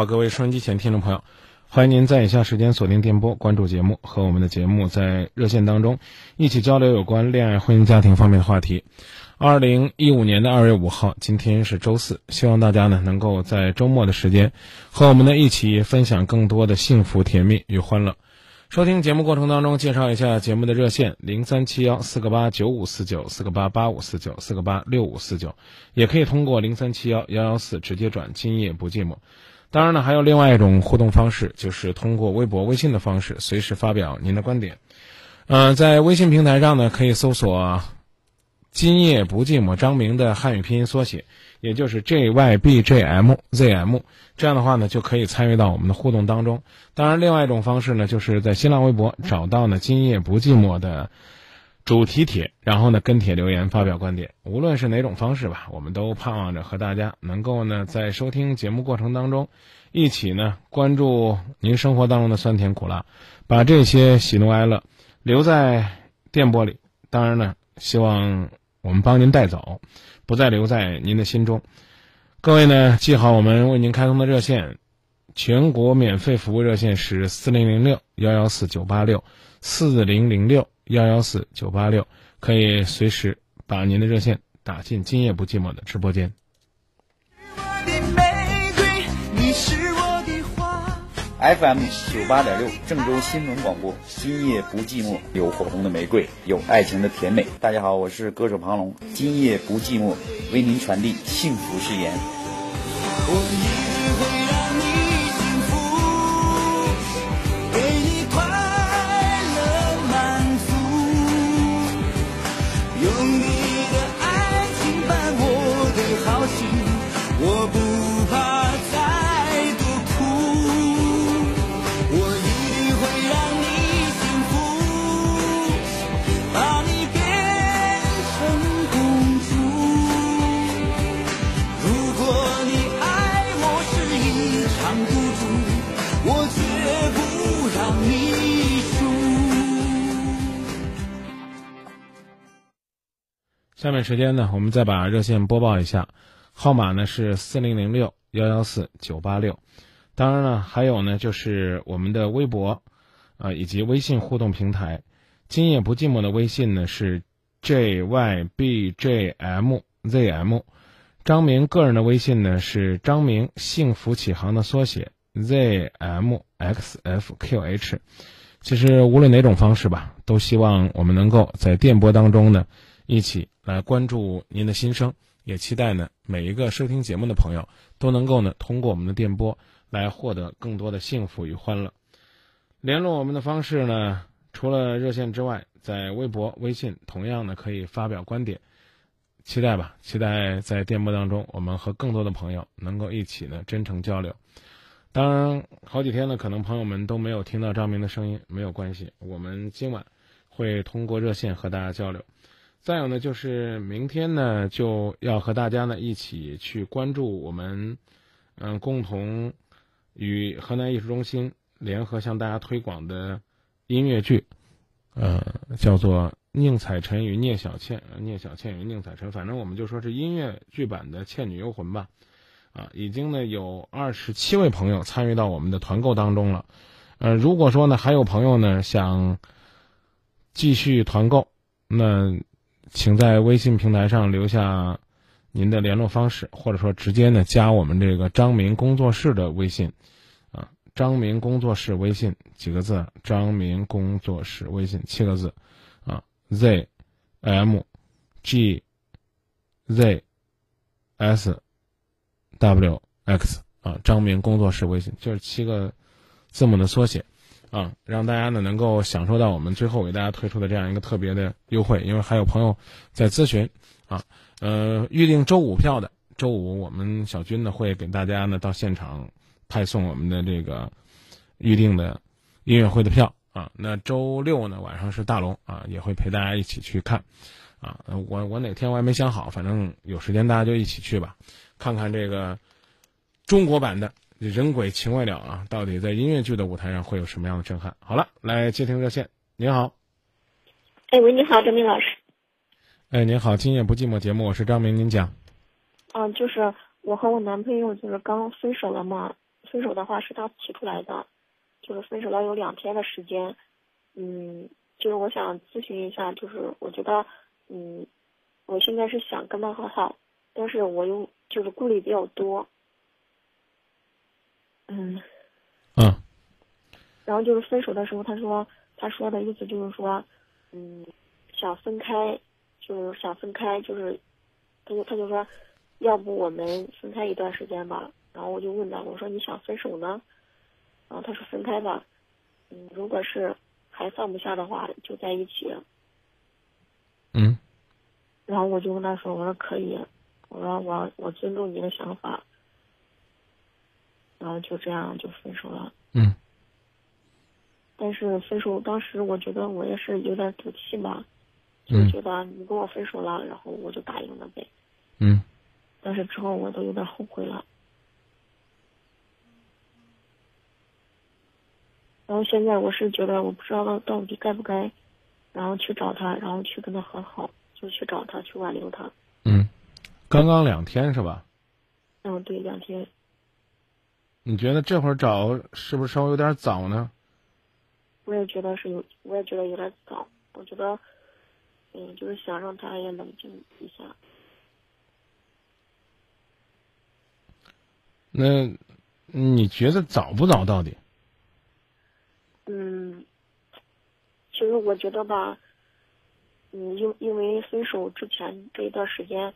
好，各位收音机前听众朋友，欢迎您在以下时间锁定电波，关注节目，和我们的节目在热线当中一起交流有关恋爱、婚姻、家庭方面的话题。二零一五年的二月五号，今天是周四，希望大家呢能够在周末的时间和我们呢一起分享更多的幸福、甜蜜与欢乐。收听节目过程当中，介绍一下节目的热线：零三七幺四个八九五四九四个八八五四九四个八六五四九，也可以通过零三七幺幺幺四直接转。今夜不寂寞。当然呢，还有另外一种互动方式，就是通过微博、微信的方式，随时发表您的观点。呃，在微信平台上呢，可以搜索“今夜不寂寞”张明的汉语拼音缩写，也就是 J Y B J M Z M。这样的话呢，就可以参与到我们的互动当中。当然，另外一种方式呢，就是在新浪微博找到呢“今夜不寂寞”的主题帖，然后呢跟帖留言发表观点。无论是哪种方式吧，我们都盼望着和大家能够呢在收听节目过程当中，一起呢关注您生活当中的酸甜苦辣，把这些喜怒哀乐留在电波里。当然呢，希望我们帮您带走，不再留在您的心中。各位呢，记好我们为您开通的热线，全国免费服务热线是四零零六幺幺四九八六四零零六幺幺四九八六，可以随时把您的热线打进“今夜不寂寞”的直播间。FM 九八点六，郑州新闻广播，今夜不寂寞，有火红的玫瑰，有爱情的甜美。大家好，我是歌手庞龙，今夜不寂寞，为您传递幸福誓言。时间呢，我们再把热线播报一下，号码呢是四零零六幺幺四九八六。当然了，还有呢就是我们的微博，啊、以及微信互动平台。今夜不寂寞的微信呢是 J Y B J M Z M，张明个人的微信呢是张明幸福启航的缩写 Z M X F Q H。其实无论哪种方式吧，都希望我们能够在电波当中呢。一起来关注您的心声，也期待呢每一个收听节目的朋友都能够呢通过我们的电波来获得更多的幸福与欢乐。联络我们的方式呢，除了热线之外，在微博、微信同样呢可以发表观点。期待吧，期待在电波当中，我们和更多的朋友能够一起呢真诚交流。当然，好几天呢，可能朋友们都没有听到张明的声音，没有关系，我们今晚会通过热线和大家交流。再有呢，就是明天呢，就要和大家呢一起去关注我们，嗯，共同与河南艺术中心联合向大家推广的音乐剧，呃，叫做《宁采臣与聂小倩》，呃聂小倩与宁采臣，反正我们就说是音乐剧版的《倩女幽魂》吧。啊，已经呢有二十七位朋友参与到我们的团购当中了。呃，如果说呢还有朋友呢想继续团购，那请在微信平台上留下您的联络方式，或者说直接呢加我们这个张明工作室的微信，啊，张明工作室微信几个字，张明工作室微信七个字，啊，z m g z s w x 啊，张明工作室微信就是七个字母的缩写，啊，让大家呢能够享受到我们最后给大家推出的这样一个特别的优惠，因为还有朋友在咨询，啊，呃，预定周五票的，周五我们小军呢会给大家呢到现场派送我们的这个预定的音乐会的票啊。那周六呢晚上是大龙啊，也会陪大家一起去看，啊，我我哪天我还没想好，反正有时间大家就一起去吧，看看这个中国版的。人鬼情未了啊，到底在音乐剧的舞台上会有什么样的震撼？好了，来接听热线。您好，哎喂，你好，张明老师。哎，您好，今夜不寂寞节目，我是张明，您讲。嗯，就是我和我男朋友就是刚分手了嘛，分手的话是他提出来的，就是分手了有两天的时间。嗯，就是我想咨询一下，就是我觉得，嗯，我现在是想跟他和好，但是我又就是顾虑比较多。嗯，嗯，然后就是分手的时候，他说他说的意思就是说，嗯，想分开，就是想分开，就是，他就他就说，要不我们分开一段时间吧。然后我就问他，我说你想分手呢？然后他说分开吧，嗯，如果是还放不下的话，就在一起。嗯，然后我就跟他说，我说可以，我说我我尊重你的想法。然后就这样就分手了。嗯。但是分手当时，我觉得我也是有点赌气吧，就觉得你跟我分手了，然后我就答应了呗。嗯。但是之后我都有点后悔了。然后现在我是觉得，我不知道到底该不该，然后去找他，然后去跟他和好，就去找他，去挽留他。嗯，刚刚两天是吧？嗯，对，两天。你觉得这会儿找是不是稍微有点早呢？我也觉得是有，我也觉得有点早。我觉得，嗯，就是想让他也冷静一下。那你觉得早不早？到底？嗯，其实我觉得吧，嗯，因因为分手之前这一段时间，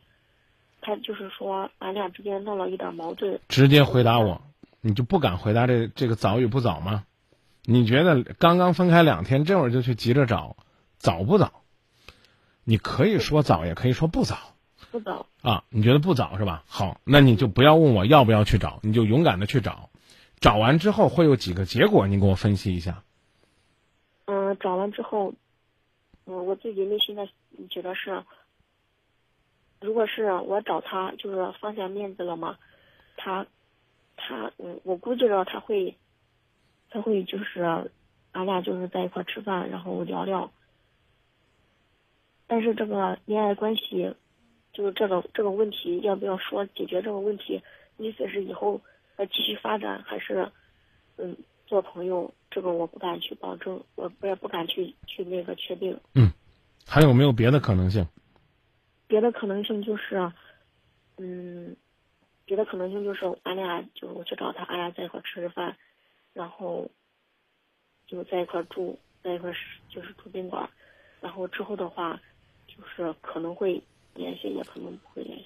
他就是说俺俩之间闹了一点矛盾。直接回答我。你就不敢回答这这个早与不早吗？你觉得刚刚分开两天，这会儿就去急着找，早不早？你可以说早，也可以说不早。不早啊？你觉得不早是吧？好，那你就不要问我要不要去找，你就勇敢的去找。找完之后会有几个结果？你给我分析一下。嗯，找完之后，嗯，我自己内心的觉得是，如果是我找他，就是放下面子了嘛，他。他嗯，我估计着他会，他会就是，俺俩就是在一块吃饭，然后聊聊。但是这个恋爱关系，就是这个这个问题要不要说解决这个问题？意思是以后要继续发展，还是嗯做朋友？这个我不敢去保证，我我也不敢去去那个确定。嗯，还有没有别的可能性？别的可能性就是，嗯。别的可能性就是，俺俩就是我去找他，俺俩在一块吃吃饭，然后就在一块住，在一块就是住宾馆，然后之后的话，就是可能会联系，也可能不会联系。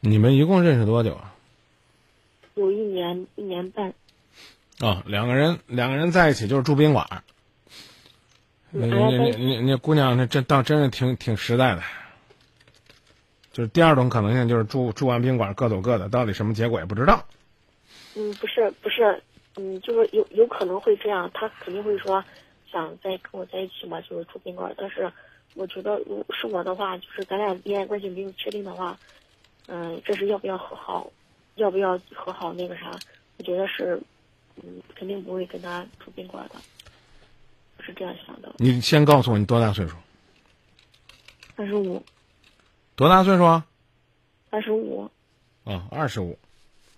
你们一共认识多久啊？有一年一年半。哦，两个人两个人在一起就是住宾馆。你你你你姑娘，那真当真是挺挺实在的。就是第二种可能性，就是住住完宾馆各走各的，到底什么结果也不知道。嗯，不是不是，嗯，就是有有可能会这样，他肯定会说想再跟我在一起嘛，就是住宾馆。但是我觉得，如是我的话，就是咱俩恋爱关系没有确定的话，嗯，这是要不要和好，要不要和好那个啥？我觉得是，嗯，肯定不会跟他住宾馆的，是这样想的。你先告诉我你多大岁数？二十五。多大岁数啊？二十五。哦，二十五。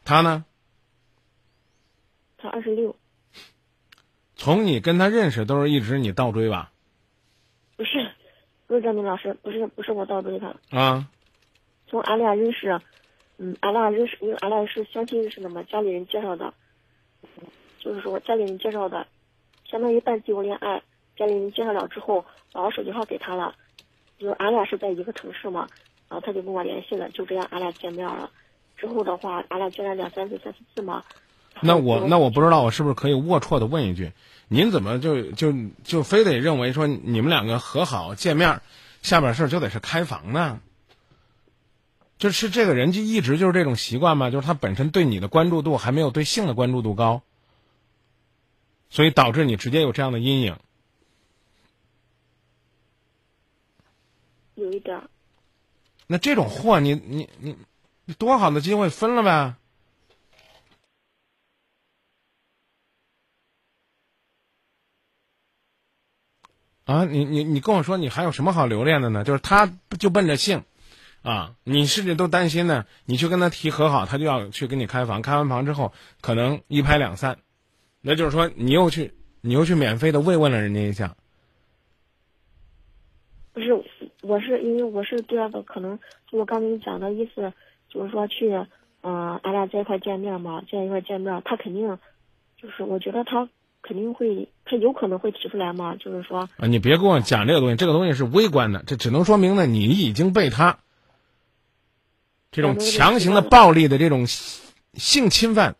他呢？他二十六。从你跟他认识都是一直你倒追吧？不是，不是张明老师，不是不是我倒追他。啊。从俺俩认识，嗯，俺俩认识，因为俺俩是相亲认识的嘛，家里人介绍的，就是说家里人介绍的，相当于半自由恋爱。家里人介绍了之后，把我手机号给他了，就是俺俩是在一个城市嘛，然后他就跟我联系了，就这样俺俩见面了。之后的话，俺俩见了两三次、三四次嘛。那我那我不知道，我是不是可以龌龊的问一句，您怎么就就就非得认为说你们两个和好见面，下边事儿就得是开房呢？就是这个人就一直就是这种习惯嘛？就是他本身对你的关注度还没有对性的关注度高，所以导致你直接有这样的阴影。有一点儿，那这种货，你你你你多好的机会分了呗？啊，你你你跟我说，你还有什么好留恋的呢？就是他就奔着性，啊，你甚至都担心呢。你去跟他提和好，他就要去跟你开房，开完房之后可能一拍两散，那就是说你又去你又去免费的慰问了人家一下。不是，我是因为我是第二个，可能我刚跟你讲的意思，就是说去，嗯、俺俩在一块见面嘛，在一块见面，他肯定，就是我觉得他肯定会，他有可能会提出来嘛，就是说，啊，你别跟我讲这个东西，这个东西是微观的，这只能说明呢，你已经被他这种强行的暴力的这种性侵犯，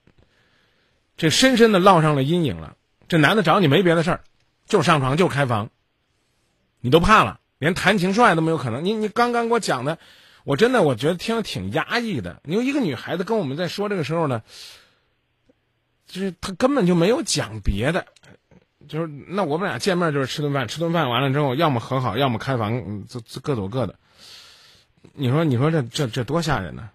这深深的烙上了阴影了。这男的找你没别的事儿，就上床，就开房，你都怕了，连谈情说爱都没有可能。你你刚刚给我讲的，我真的我觉得听着挺压抑的。你说一个女孩子跟我们在说这个时候呢，就是她根本就没有讲别的。就是那我们俩见面就是吃顿饭，吃顿饭完了之后，要么和好，要么开房，这这各走各的。你说你说这这这多吓人呢？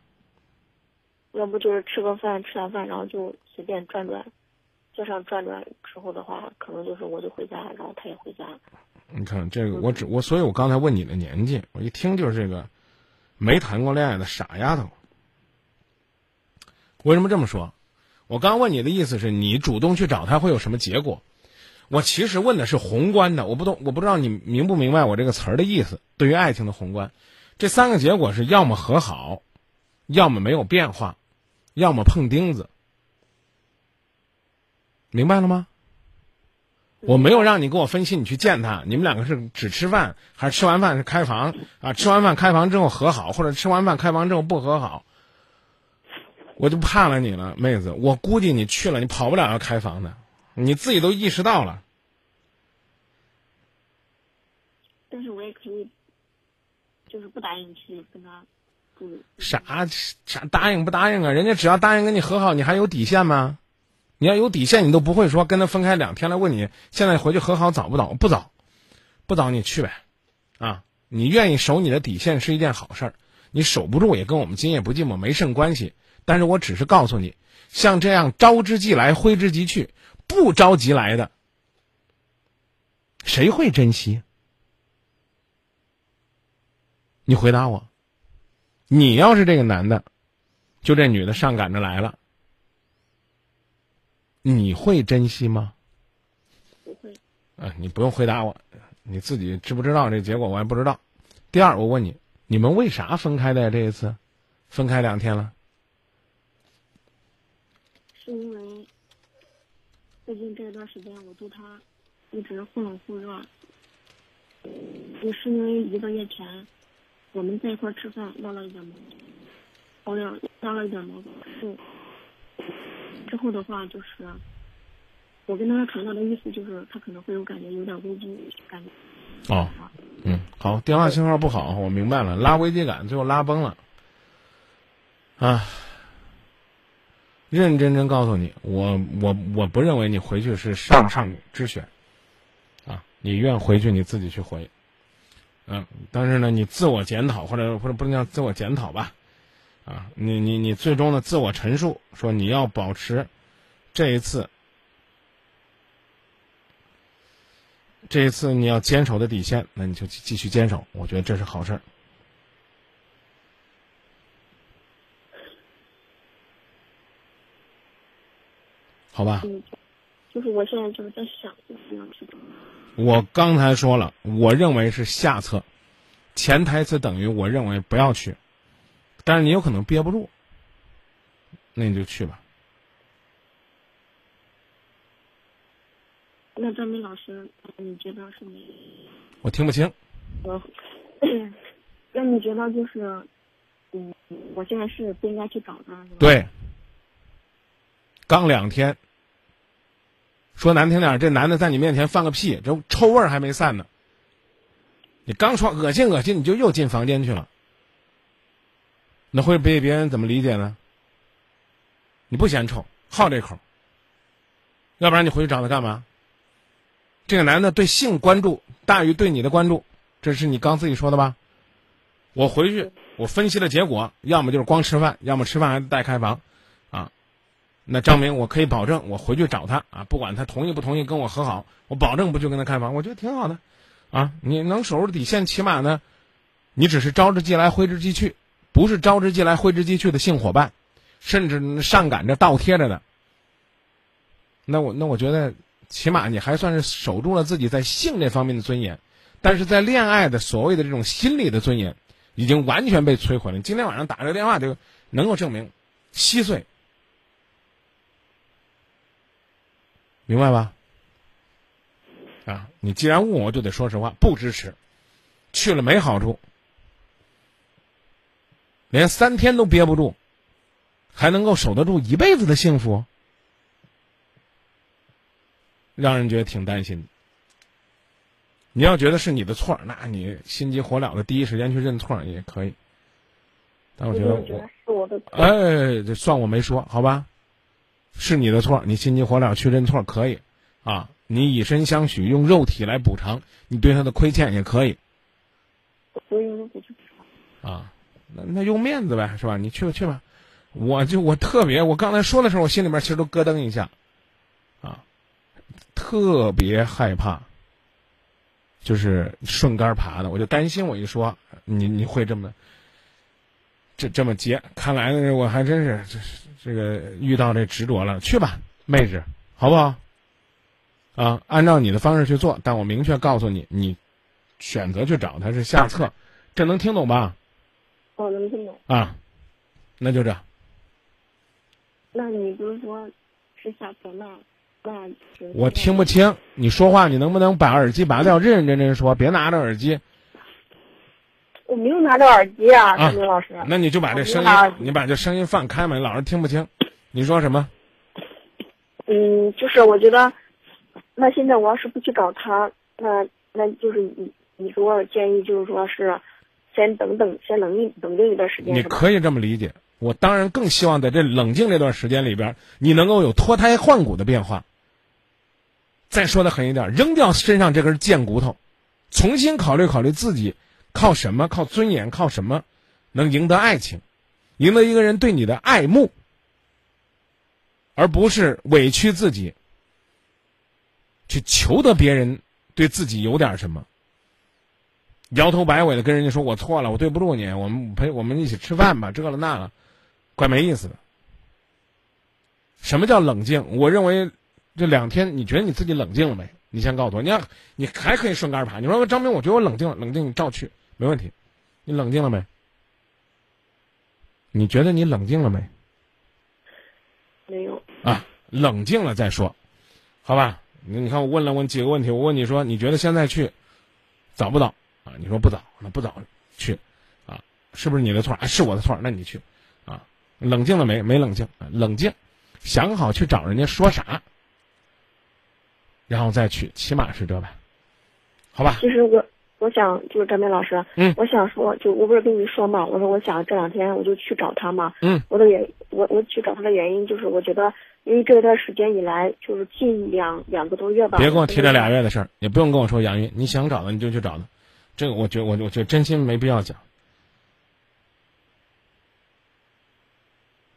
要不就是吃个饭，吃完饭然后就随便转转，街上转转之后的话，可能就是我就回家，然后他也回家。你看这个，我只我，所以我刚才问你的年纪，我一听就是这个没谈过恋爱的傻丫头。为什么这么说？我刚问你的意思是你主动去找他会有什么结果？我其实问的是宏观的，我不懂，我不知道你明不明白我这个词儿的意思。对于爱情的宏观，这三个结果是要么和好，要么没有变化，要么碰钉子。明白了吗？我没有让你跟我分析你去见他，你们两个是只吃饭，还是吃完饭是开房啊？吃完饭开房之后和好，或者吃完饭开房之后不和好，我就怕了你了，妹子。我估计你去了，你跑不了要开房的，你自己都意识到了。但是我也可以，就是不答应去跟他住。啥啥答应不答应啊？人家只要答应跟你和好，你还有底线吗？你要有底线，你都不会说跟他分开两天来问你现在回去和好早不早？不早，不早你去呗，啊，你愿意守你的底线是一件好事儿，你守不住也跟我们今夜不寂寞没甚关系。但是我只是告诉你，像这样招之即来挥之即去，不着急来的，谁会珍惜？你回答我，你要是这个男的，就这女的上赶着来了。你会珍惜吗？不会。啊，你不用回答我，你自己知不知道这结果我也不知道。第二，我问你，你们为啥分开的呀？这一次，分开两天了。是因为最近这段时间我对他一直忽冷忽热，也是因为一个月前我们在一块吃饭闹了一点矛盾，闹了闹了一点矛盾，是之后的话就是我跟他传达的意思就是他可能会有感觉，有点危机感觉。哦，嗯，好，电话信号不好，我明白了，拉危机感，最后拉崩了。啊，认认真真告诉你，我我我不认为你回去是上上之选，啊，你愿回去你自己去回，嗯，但是呢，你自我检讨或者或者不能叫自我检讨吧，啊，你你你最终的自我陈述说你要保持这一次。这一次你要坚守的底线，那你就继续坚守，我觉得这是好事儿，好吧？嗯，就是我现在就是在想，就是。我刚才说了，我认为是下策，潜台词等于我认为不要去，但是你有可能憋不住，那你就去吧。那张明老师，你觉得是你我听不清。我，那你觉得就是，嗯，我现在是不应该去找他，对，刚两天，说难听点，这男的在你面前放个屁，这臭味儿还没散呢。你刚说恶心恶心，你就又进房间去了，那会被别人怎么理解呢？你不嫌臭，好这口，要不然你回去找他干嘛？这个男的对性关注大于对你的关注，这是你刚自己说的吧？我回去我分析的结果，要么就是光吃饭，要么吃饭还带开房，啊，那张明我可以保证，我回去找他啊，不管他同意不同意跟我和好，我保证不去跟他开房，我觉得挺好的，啊，你能守住底线，起码呢，你只是招之即来挥之即去，不是招之即来挥之即去的性伙伴，甚至上赶着倒贴着的，那我那我觉得起码你还算是守住了自己在性这方面的尊严，但是在恋爱的所谓的这种心理的尊严。已经完全被摧毁了。今天晚上打这个电话就能够证明，稀碎，明白吧？啊，你既然问我，就得说实话，不支持。去了没好处，连三天都憋不住，还能够守得住一辈子的幸福，让人觉得挺担心的。你要觉得是你的错，那你心急火燎的第一时间去认错也可以。但我觉得我觉得是我的错。哎，这算我没说，好吧？是你的错，你心急火燎去认错可以，啊，你以身相许，用肉体来补偿你对他的亏欠也可以，我用肉体去补偿。啊，那那用面子呗，是吧？你去吧去吧，我就我特别，我刚才说的时候，我心里面其实都咯噔一下，啊，特别害怕。就是顺杆爬的，我就担心我一说你你会这么这这么接，看来呢我还真是这这个遇到这执着了，去吧，妹子，好不好？啊，按照你的方式去做，但我明确告诉你，你选择去找他是下策，这能听懂吧？哦，能听懂。啊，那就这。那你不是说是下策那？那我听不清你说话，你能不能把耳机拔掉，认认真真说，别拿着耳机。我没有拿着耳机啊，啊陈明老师。那你就把这声音你把这声音放开嘛，你老是听不清。你说什么？嗯，就是我觉得，那现在我要是不去找他，那那就是你你给我建议，就是说是先等等，先冷静冷静一段时间，你可以这么理解。我当然更希望在这冷静这段时间里边，你能够有脱胎换骨的变化。再说的狠一点，扔掉身上这根贱骨头，重新考虑考虑自己靠什么、靠尊严、靠什么能赢得爱情，赢得一个人对你的爱慕，而不是委屈自己去求得别人对自己有点什么。摇头摆尾的跟人家说：“我错了，我对不住你，我们陪我们一起吃饭吧，这了那了，怪没意思的。”什么叫冷静？我认为这两天你觉得你自己冷静了没？你先告诉我，你要你还可以顺杆爬。你说张明，我觉得我冷静了，冷静你照去，没问题。你冷静了没？你觉得你冷静了没？没有。啊，冷静了再说，好吧？你你看我问了问几个问题，我问你说你觉得现在去早不早啊？你说不早，那不早去啊？是不是你的错啊？是我的错，那你去啊？冷静了没？没冷静，啊冷静，想好去找人家说啥，然后再去，起码是这吧？好吧？其实我我想就是张明老师，嗯我想说，就我不是跟你说嘛，我说我想这两天我就去找他嘛，嗯，我的原我我去找他的原因就是我觉得，因为这段时间以来，就是近两两个多月吧，别跟我提这俩月。月的事儿，也不用跟我说杨云，你想找的你就去找他，这个我觉我我觉得真心没必要讲。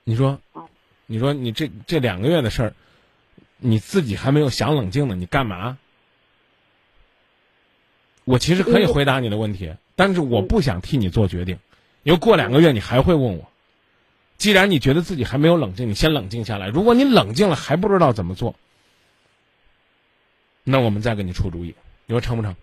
你说哦，你说你这这两个月的事儿，你自己还没有想冷静呢，你干嘛？我其实可以嗯回答你的问题，但是我不想替你做决定，因为过两个月你还会问我。既然你觉得自己还没有冷静，你先冷静下来。如果你冷静了还不知道怎么做，那我们再给你出主意，你说成不成？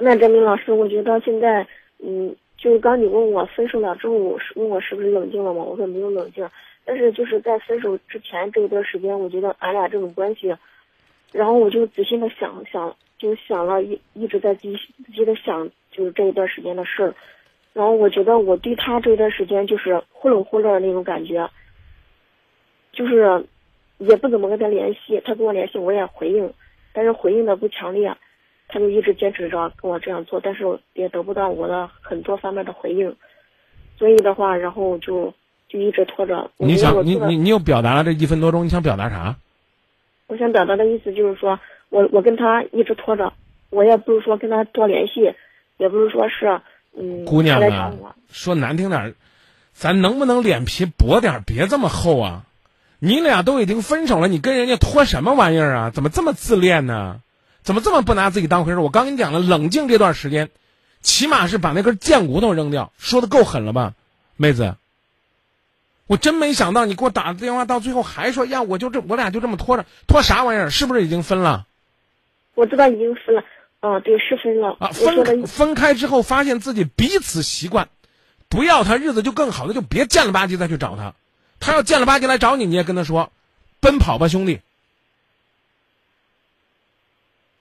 那张明老师，我觉得现在，嗯，就是刚你问我分手了之后，我是问我是不是冷静了嘛？我说没有冷静，但是就是在分手之前这一段时间，我觉得俺俩这种关系，然后我就仔细的想想，就想了一一直在仔细仔细的想，就是这一段时间的事儿。然后我觉得我对他这一段时间就是忽冷忽热的那种感觉，就是也不怎么跟他联系，他跟我联系我也回应，但是回应的不强烈，他就一直坚持着跟我这样做，但是也得不到我的很多方面的回应，所以的话，然后就就一直拖着。你想你你你又表达了这一分多钟，你想表达啥？我想表达的意思就是说，我我跟他一直拖着，我也不是说跟他多联系，也不是说是嗯，姑娘说难听点儿，咱能不能脸皮薄点儿，别这么厚啊？你俩都已经分手了，你跟人家拖什么玩意儿啊？怎么这么自恋呢？怎么这么不拿自己当回事儿？我刚跟你讲了，冷静这段时间，起码是把那根贱骨头扔掉，说的够狠了吧，妹子？我真没想到你给我打的电话，到最后还说呀，我就这我俩就这么拖着，拖啥玩意儿？是不是已经分了我知道已经分了，啊，对，是分了。啊？分分开之后，发现自己彼此习惯，不要他日子就更好，那就别贱了吧唧再去找他。他要贱了吧唧来找你，你也跟他说，奔跑吧，兄弟，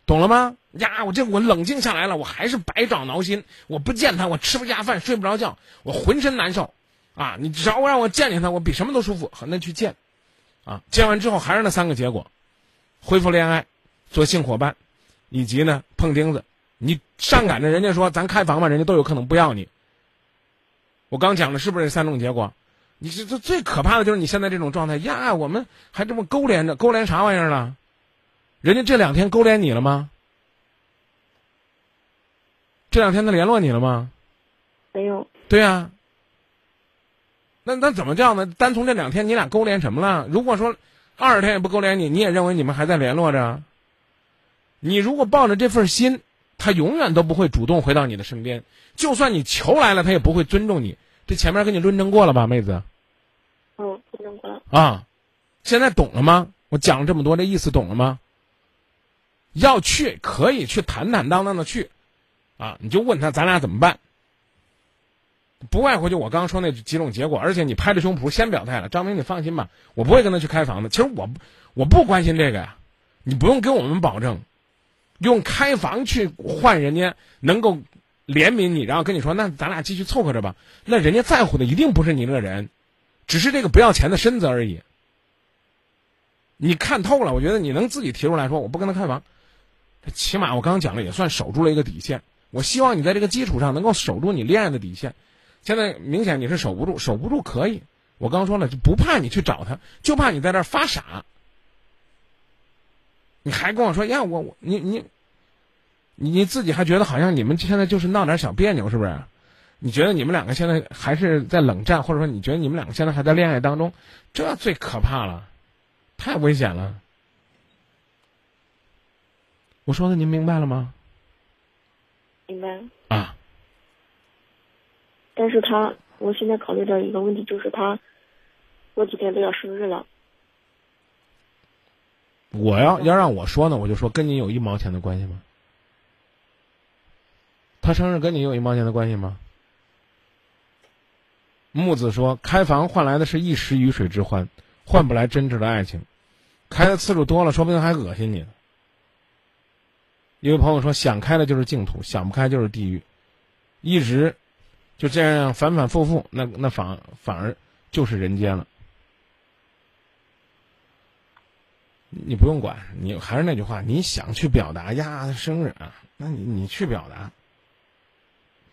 懂了吗？呀，我这我冷静下来了，我还是百爪挠心，我不见他，我吃不下饭，睡不着觉，我浑身难受，啊！你只要让我见见他，我比什么都舒服，好，那去见，啊，见完之后还是那三个结果，恢复恋爱，做性伙伴，以及呢碰钉子，你上赶着人家说咱开房吧，人家都有可能不要你。我刚讲的是不是这三种结果？你这这最可怕的就是你现在这种状态呀，我们还这么勾连着，勾连啥玩意儿了？人家这两天勾连你了吗？这两天他联络你了吗？没有，对呀、那那怎么叫呢？单从这两天你俩勾连什么了？如果说二十天也不勾连你，你也认为你们还在联络着？你如果抱着这份心，他永远都不会主动回到你的身边。就算你求来了，他也不会尊重你。这前面跟你论证过了吧，妹子嗯，论证过了。啊？现在懂了吗？我讲了这么多，这意思懂了吗？要去可以去坦坦荡荡的去，啊，你就问他咱俩怎么办？不外乎就我刚刚说那几种结果，而且你拍着胸脯先表态了，张明你放心吧，我不会跟他去开房的。其实我我不关心这个呀，你不用跟我们保证，用开房去换人家能够怜悯你，然后跟你说那咱俩继续凑合着吧，那人家在乎的一定不是你这个人，只是这个不要钱的身子而已。你看透了，我觉得你能自己提出来说我不跟他开房，起码我刚刚讲了也算守住了一个底线。我希望你在这个基础上能够守住你恋爱的底线。现在明显你是守不住，守不住可以。我刚说了，就不怕你去找他，就怕你在这儿发傻。你还跟我说呀，我我你你，你你自己还觉得好像你们现在就是闹点小别扭，是不是？你觉得你们两个现在还是在冷战，或者说你觉得你们两个现在还在恋爱当中，这最可怕了，太危险了。我说的您明白了吗？明白了。啊，但是他，我现在考虑到一个问题就是他过几天都要生日了，我要要让我说呢，我就说跟你有一毛钱的关系吗？他生日跟你有一毛钱的关系吗？木子说：“开房换来的是一时鱼水之欢，换不来真挚的爱情。开的次数多了，说不定还恶心你呢。”一位朋友说：“想开了就是净土，想不开就是地狱。一直就这样反反复复，那那反反而就是人间了。”你不用管，你还是那句话，你想去表达呀，生日啊，那你你去表达，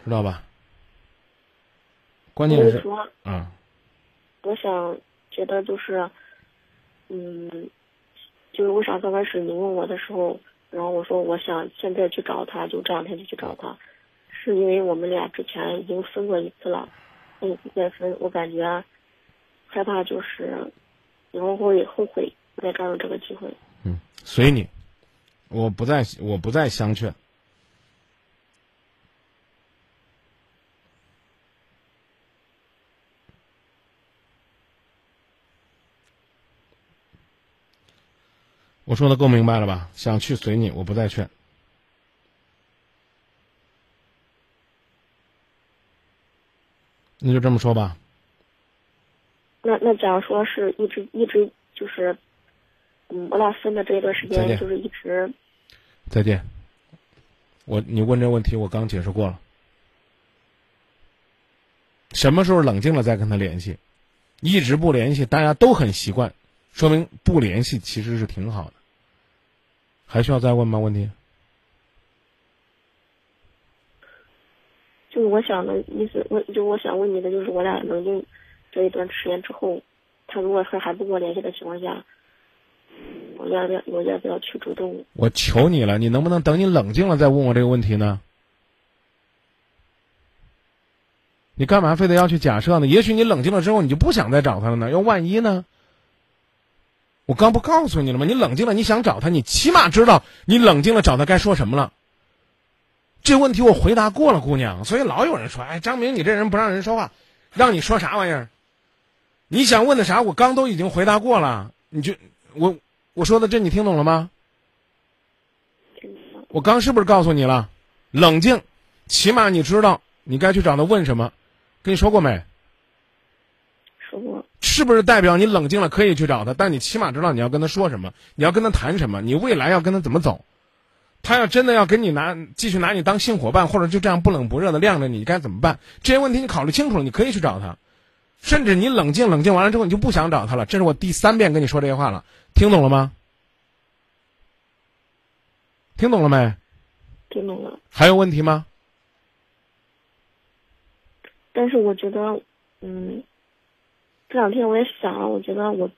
知道吧？关键是所以说，啊，我想觉得就是，嗯，就是为啥刚开始你问我的时候，然后我说我想现在去找他，就这两天就去找他，是因为我们俩之前已经分过一次了，那一次再分，我感觉害怕就是以后会后悔不再抓住这个机会。嗯，随你，我不再我不再相劝。我说的够明白了吧？想去随你，我不再劝。那就这么说吧。那那假如说是一直一直就是嗯，我俩分的这一段时间就是一直再见。我你问这问题，我刚解释过了。什么时候冷静了再跟他联系？一直不联系，大家都很习惯，说明不联系其实是挺好的。还需要再问吗？问题？就是我想的意思，我就我想问你的就是我俩冷静这一段时间之后，他如果说还不跟我联系的情况下，我要不要我要不要去主动？我求你了，你能不能等你冷静了再问我这个问题呢？你干嘛非得要去假设呢？也许你冷静了之后，你就不想再找他了呢。要万一呢？我刚不告诉你了吗？你冷静了，你想找他，你起码知道你冷静了找他该说什么了。这问题我回答过了，姑娘。所以老有人说：“哎，张明，你这人不让人说话，让你说啥玩意儿？”你想问的啥，我刚都已经回答过了。你就我我说的这你听懂了吗？我刚是不是告诉你了？冷静，起码你知道你该去找他问什么。跟你说过没？说过，是不是代表你冷静了可以去找他？但你起码知道你要跟他说什么，你要跟他谈什么，你未来要跟他怎么走。他要真的要跟你拿继续拿你当性伙伴，或者就这样不冷不热的晾着你，该怎么办？这些问题你考虑清楚了，你可以去找他。甚至你冷静冷静完了之后，你就不想找他了。这是我第三遍跟你说这些话了，听懂了吗？听懂了没？听懂了。还有问题吗？但是我觉得，嗯，这两天我也想了，我觉得我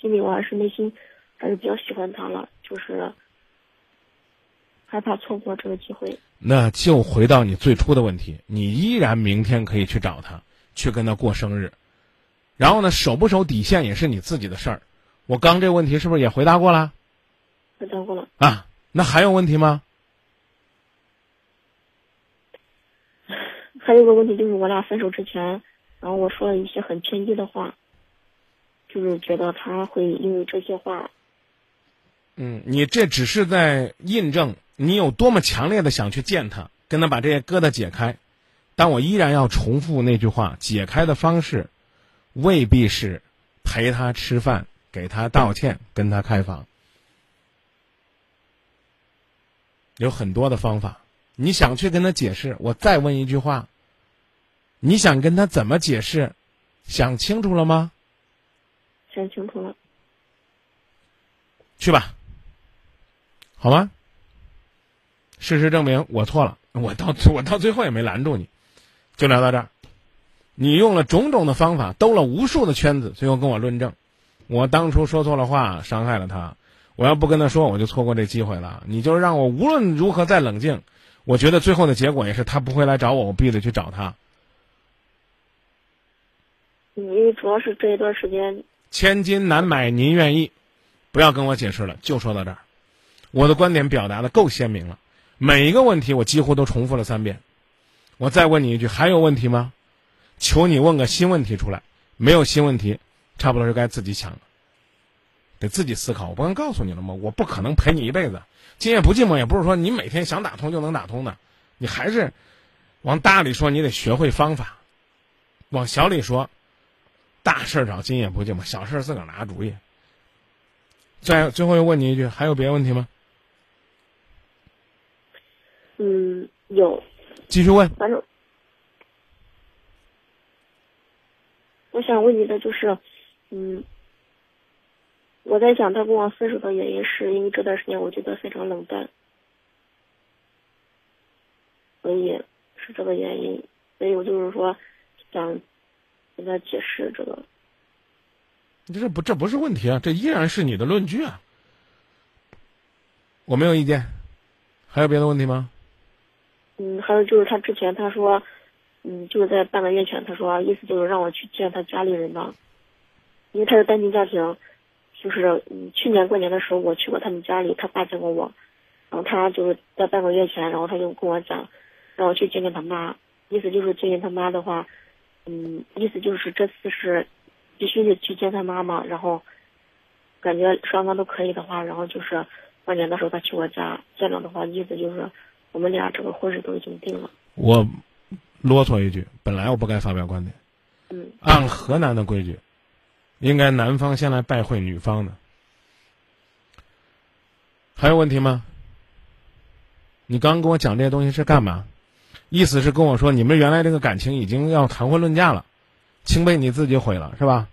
心里我还是内心还是比较喜欢他了，就是害怕错过这个机会。那就回到你最初的问题，你依然明天可以去找他，去跟他过生日。然后呢，守不守底线也是你自己的事儿。我刚这个问题是不是也回答过了？回答过了。啊，那还有问题吗？还有个问题就是，我俩分手之前，然后我说了一些很偏激的话，就是觉得他会因为这些话，嗯，你这只是在印证你有多么强烈的想去见他，跟他把这些疙瘩解开。但我依然要重复那句话：解开的方式未必是陪他吃饭、给他道歉、跟他开房，有很多的方法。你想去跟他解释，我再问一句话：你想跟他怎么解释？想清楚了吗？想清楚了。去吧，好吗？事实证明我错了，我到我到最后也没拦住你，就聊到这儿。你用了种种的方法，兜了无数的圈子，最后跟我论证，我当初说错了话，伤害了他。我要不跟他说，我就错过这机会了。你就让我无论如何再冷静，我觉得最后的结果也是他不会来找我，我必须得去找他。因为主要是这一段时间，千金难买您愿意，不要跟我解释了，就说到这儿。我的观点表达的够鲜明了，每一个问题我几乎都重复了三遍。我再问你一句，还有问题吗？求你问个新问题出来。没有新问题，差不多就该自己想了，得自己思考。我不能告诉你了吗？我不可能陪你一辈子。今夜不寂寞，也不是说你每天想打通就能打通的。你还是往大里说，你得学会方法；往小里说，大事儿找今夜不寂寞，小事儿自个儿拿主意。再最后又问你一句，还有别的问题吗？嗯，有，继续问。反正我想问你的就是，嗯，我在想他跟我分手的原因，是因为这段时间我觉得非常冷淡，所以是这个原因，所以我就是说想跟他解释这个。这不这不是问题啊，这依然是你的论据啊。我没有意见，还有别的问题吗？嗯，还有就是他之前他说，嗯，就是在半个月前他说，意思就是让我去见他家里人吧，因为他是单亲家庭，就是嗯去年过年的时候我去过他们家里，他爸见过我，然后他就是在半个月前，然后他就跟我讲，让我去见见他妈，意思就是见见他妈的话，嗯，意思就是这次是必须得去见他妈妈，然后感觉双方都可以的话，然后就是过年的时候他去我家见了的话，意思就是我们俩这个婚事都已经定了。我啰嗦一句，本来我不该发表观点。嗯按河南的规矩，应该男方先来拜会女方的。还有问题吗？你刚刚跟我讲这些东西是干嘛？意思是跟我说你们原来这个感情已经要谈婚论嫁了，清被你自己毁了是吧？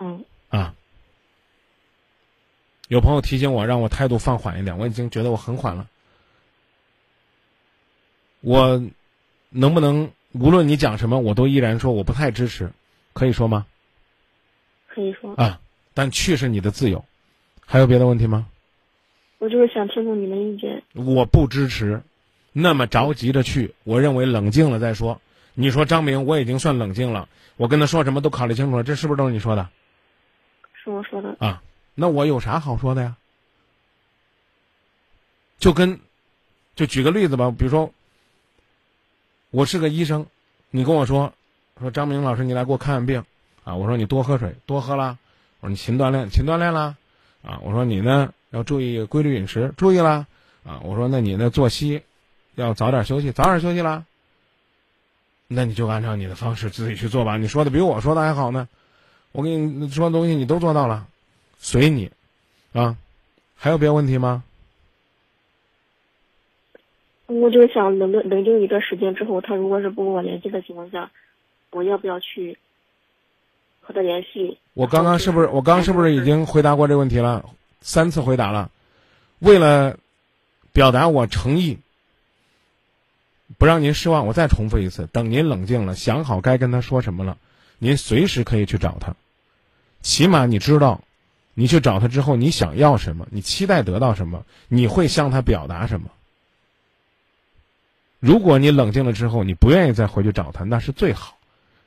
嗯，啊。有朋友提醒我，让我态度放缓一点，我已经觉得我很缓了。我能不能无论你讲什么，我都依然说我不太支持，可以说吗？可以说，啊，但去是你的自由。还有别的问题吗？我就是想听听你的意见。我不支持，那么着急着去，我认为冷静了再说。你说张明，我已经算冷静了，我跟他说什么都考虑清楚了，这是不是都是你说的？是我说的。啊，那我有啥好说的呀？就跟，就举个例子吧，比如说，我是个医生，你跟我说，说张明老师，你来给我看看病，啊，我说你多喝水，多喝啦，我说你勤锻炼，勤锻炼啦，啊，我说你呢要注意规律饮食，注意啦，啊，我说那你的作息，要早点休息，早点休息啦，那你就按照你的方式自己去做吧。你说的比我说的还好呢，我给你说的东西你都做到了，随你，啊，还有别的问题吗？我就想冷冷冷静一段时间之后，他如果是不跟我联系的情况下，我要不要去和他联系？我刚刚是不是我刚刚是不是已经回答过这个问题了？三次回答了，为了表达我诚意，不让您失望，我再重复一次：等您冷静了，想好该跟他说什么了，您随时可以去找他。起码你知道，你去找他之后，你想要什么，你期待得到什么，你会向他表达什么。如果你冷静了之后，你不愿意再回去找他，那是最好，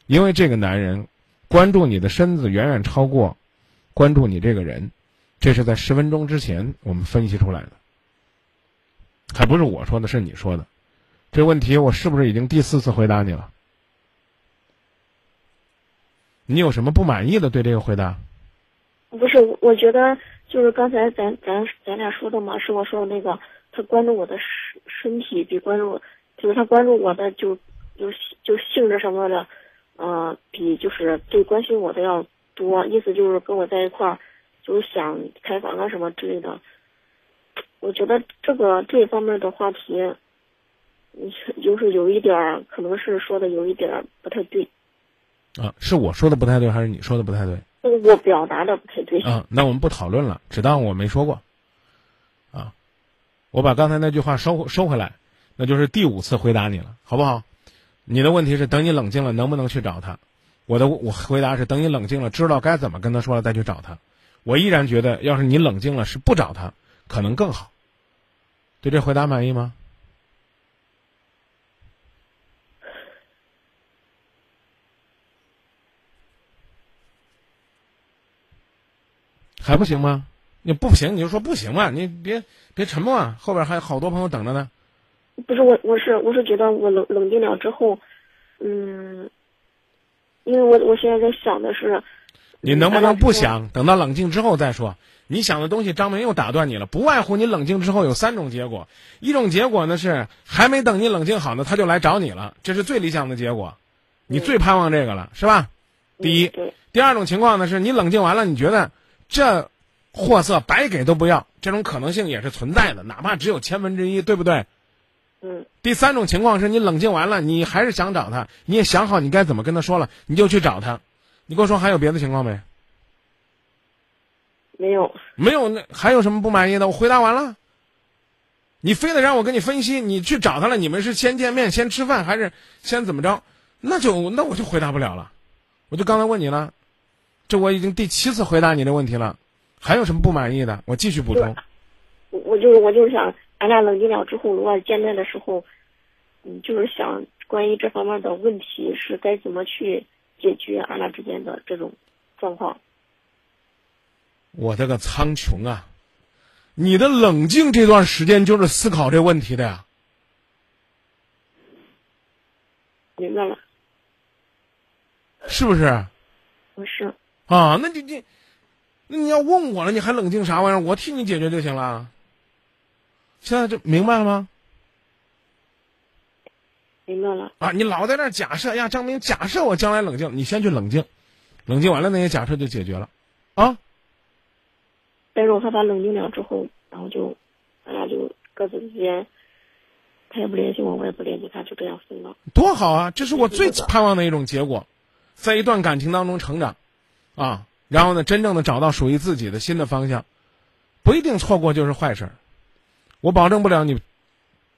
因为这个男人关注你的身子远远超过关注你这个人，这是在十分钟之前我们分析出来的，还不是我说的，是你说的。这问题我是不是已经第四次回答你了？你有什么不满意的对这个回答？不是，我觉得就是刚才咱咱咱俩说的嘛，是我说的那个，他关注我的身身体比关注，就是他关注我的就就就性质什么的，呃，比就是最关心我的要多，意思就是跟我在一块儿，就是想开房啊什么之类的。我觉得这个这方面的话题，就是有一点儿，可能是说的有一点儿不太对。啊，是我说的不太对，还是你说的不太对？我表达的不太对。啊，那我们不讨论了，只当我没说过。啊，我把刚才那句话收收回来，那就是第五次回答你了，好不好？你的问题是等你冷静了，能不能去找他？我的我回答是等你冷静了，知道该怎么跟他说了再去找他。我依然觉得，要是你冷静了，是不找他可能更好。对这回答满意吗？还不行吗？你不行你就说不行嘛，你别别沉默啊，后边还有好多朋友等着呢。不是我，我是我是觉得我冷冷静了之后，嗯，因为我我现在在想的是，你能不能不想等到冷静之后再说？你想的东西，张明又打断你了。不外乎你冷静之后有三种结果，一种结果呢是还没等你冷静好呢，他就来找你了，这是最理想的结果，你最盼望这个了，是吧？第一，第二种情况呢是你冷静完了，你觉得这货色白给都不要，这种可能性也是存在的，哪怕只有千分之一，对不对？嗯。第三种情况是你冷静完了，你还是想找他，你也想好你该怎么跟他说了，你就去找他。你跟我说还有别的情况没？没有。没有，那还有什么不满意的？我回答完了。你非得让我跟你分析，你去找他了，你们是先见面、先吃饭，还是先怎么着？那就那我就回答不了了。我就刚才问你了，这我已经第七次回答你的问题了，还有什么不满意的？我继续补充。我我就是我就是想，俺俩冷静了之后，如果见面的时候，嗯，就是想关于这方面的问题是该怎么去解决俺俩之间的这种状况。我这个苍穹啊！你的冷静这段时间就是思考这问题的呀。明白了。是不是？不是。啊，那你你，那你要问我了，你还冷静啥玩意儿？我替你解决就行了。现在这明白了吗？明白了。啊，你老在那假设呀，张明，假设我将来冷静，你先去冷静，冷静完了那些假设就解决了，啊。但是我害怕冷静了之后，然后就咱俩就各自之间，他也不联系我，我也不联系他，就这样分了。多好啊！这是我最盼望的一种结果，在一段感情当中成长，啊，然后呢，真正的找到属于自己的新的方向，不一定错过就是坏事儿，我保证不了你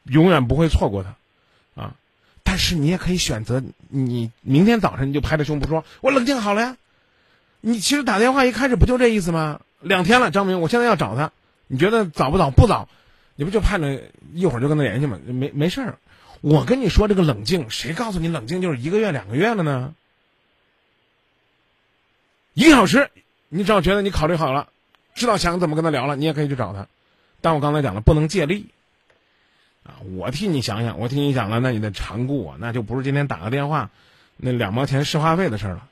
永远不会错过他，啊，但是你也可以选择，你明天早上你就拍着胸脯说，我冷静好了呀。你其实打电话一开始不就这意思吗？两天了，张明，我现在要找他，你觉得早不早？不早，你不就盼着一会儿就跟他联系吗？没没事儿。我跟你说这个冷静，谁告诉你冷静就是一个月两个月了呢？一个小时，你只要觉得你考虑好了，知道想怎么跟他聊了，你也可以去找他。但我刚才讲了，不能借力。啊，我替你想想，我替你想了，那你得常顾我，那就不是今天打个电话，那两毛钱市话费的事了。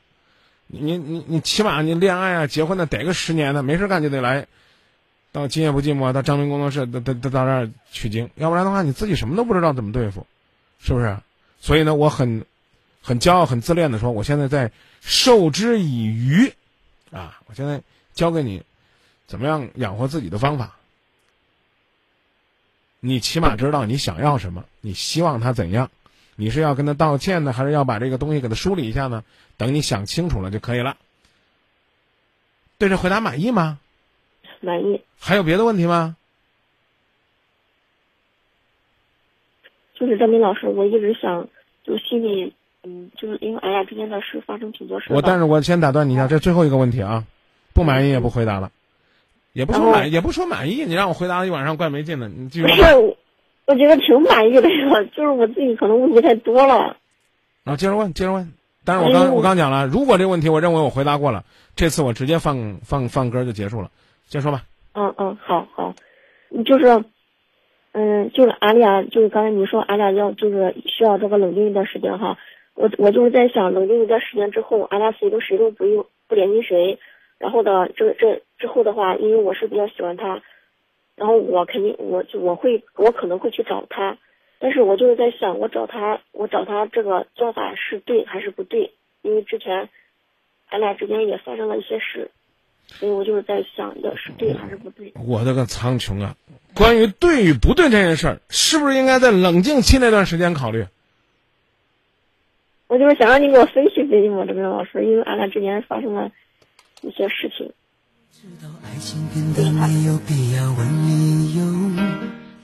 你你你起码你恋爱啊结婚的得个十年的，没事干就得来，到今夜不寂寞到张明工作室到到到到这儿取经，要不然的话你自己什么都不知道怎么对付，是不是？所以呢，我很很骄傲、很自恋的说，我现在在授之以渔，啊，我现在教给你怎么样养活自己的方法。你起码知道你想要什么，你希望他怎样。你是要跟他道歉呢，还是要把这个东西给他梳理一下呢？等你想清楚了就可以了。对这回答满意吗？满意。还有别的问题吗？就是张明老师，我一直想，就心里，嗯，就是因为俺俩之间的事发生挺多事。我但是我先打断你一下，这最后一个问题啊，不满意也不回答了，也不说满，也不说满意，你让我回答了一晚上怪没劲的，你继续说。我觉得挺满意的呀，就是我自己可能问题太多了。啊，接着问，接着问。但是我刚我刚讲了，如果这个问题我认为我回答过了，这次我直接放放放歌就结束了。先说吧。嗯嗯，好好，就是，嗯，就是俺俩，就是刚才你说俺俩要就是需要这个冷静一段时间哈。我我就是在想，冷静一段时间之后，俺俩谁都谁都不用不联系谁。然后呢，这这之后的话，因为我是比较喜欢他。然后我肯定，我就我会，我可能会去找他，但是我就是在想，我找他，我找他这个做法是对还是不对？因为之前，咱俩之间也发生了一些事，所以我就是在想，要是对还是不对？我的个苍穹啊！关于对与不对这件事儿，是不是应该在冷静期那段时间考虑？我就是想让你给我分析分析嘛，这边老师，因为俺俩之间发生了一些事情。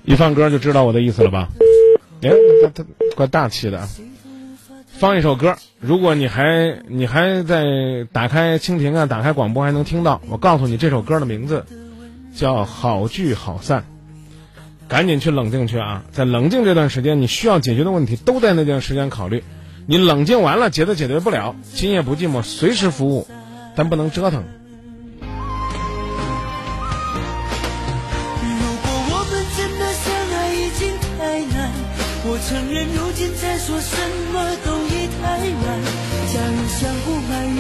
一放歌就知道我的意思了吧？哎，他他怪大气的。放一首歌，如果你还你还在打开蜻蜓啊，打开广播还能听到。我告诉你，这首歌的名字叫《好聚好散》。赶紧去冷静去啊！在冷静这段时间，你需要解决的问题都在那段时间考虑。你冷静完了，解决解决不了，今夜不寂寞，随时服务，但不能折腾。如果我们真的相爱已经太难，我承认如今再说什么都已太晚。假如相互埋怨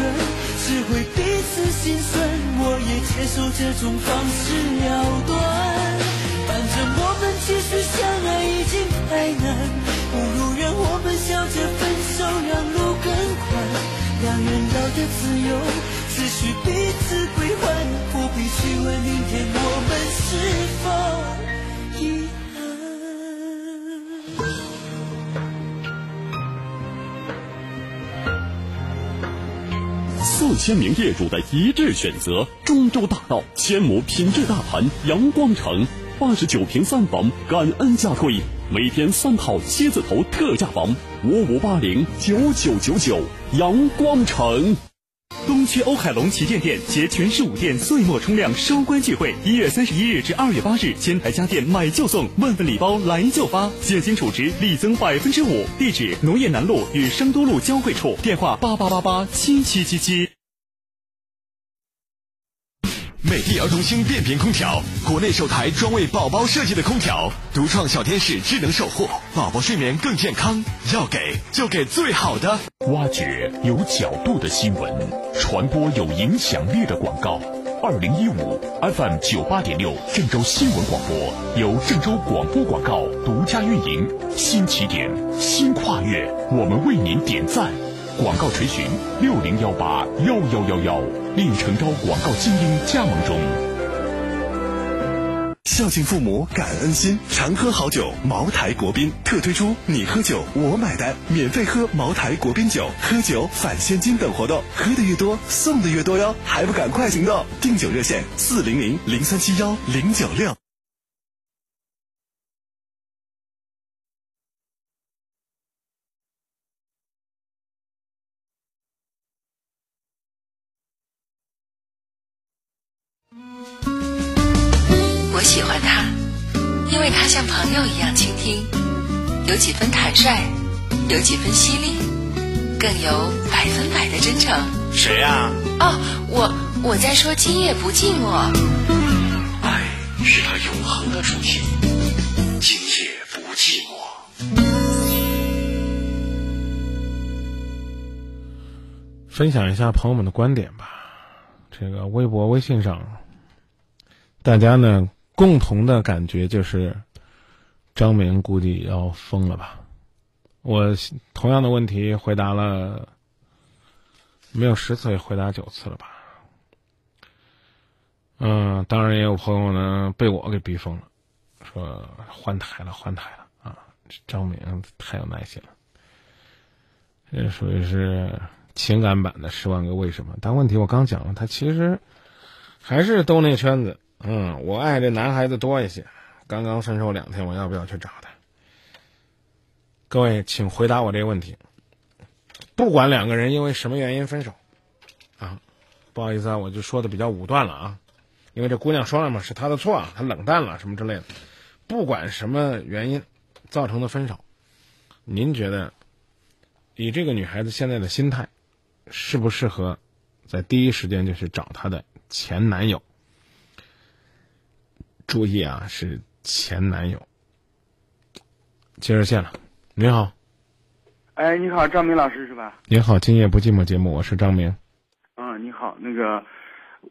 只会彼此心酸，我也接受这种方式了断。反正我们其实相爱已经太难，不如让我们笑着分手，让路更宽。两人要的自由，只需彼此归还，不必去问明天我们是否遗憾。四千名业主的一致选择，中州大道千亩品质大盘阳光城，八十九平三房，感恩价推，每天三套蝎子头特价房，五五八零九九九九，阳光城。东区欧海龙旗舰店携全市五店岁末冲量收官聚会，一月三十一日至二月八日，千台家电买就送，万份礼包来就发，现金储值立增百分之五。地址：农业南路与商都路交汇处，电话：八八八八七七七七。儿童星变频空调，国内首台专为宝宝设计的空调，独创小天使智能守护，宝宝睡眠更健康。要给就给最好的。挖掘有角度的新闻，传播有影响力的广告。二零一五 FM 九八点六郑州新闻广播由郑州广播广告独家运营。新起点，新跨越，我们为您点赞。广告垂询六零幺八幺幺幺幺，另诚招广告精英加盟中。孝敬父母，感恩心，常喝好酒。茅台国宾特推出“你喝酒，我买单”，免费喝茅台国宾酒，喝酒返现金等活动，喝的越多，送的越多哟！还不赶快行动！订酒热线：四零零零三七幺零九六。像朋友一样倾听，有几分坦率，有几分犀利，更有百分百的真诚。谁呀、哦，我我在说今夜不寂寞。爱是他永恒的主题，今夜不寂寞。分享一下朋友们的观点吧。这个微博、微信上，大家呢共同的感觉就是，张明估计要疯了吧？我同样的问题回答了没有十次，也回答九次了吧？嗯，当然也有朋友呢被我给逼疯了，说换台了，换台了啊！张明太有耐心了，这属于是。情感版的《十万个为什么》，但问题我刚讲了，他其实还是兜那圈子。嗯，我爱这男孩子多一些。刚刚分手两天，我要不要去找他？各位，请回答我这个问题。不管两个人因为什么原因分手，啊，不好意思啊，我就说的比较武断了啊，因为这姑娘说了嘛，是她的错，她冷淡了什么之类的。不管什么原因造成的分手，您觉得以这个女孩子现在的心态？适不适合在第一时间就去找她的前男友？注意啊，是前男友。接热线了，你好，哎，你好，张明老师是吧？你好，今夜不寂寞节目，我是张明。嗯，你好，那个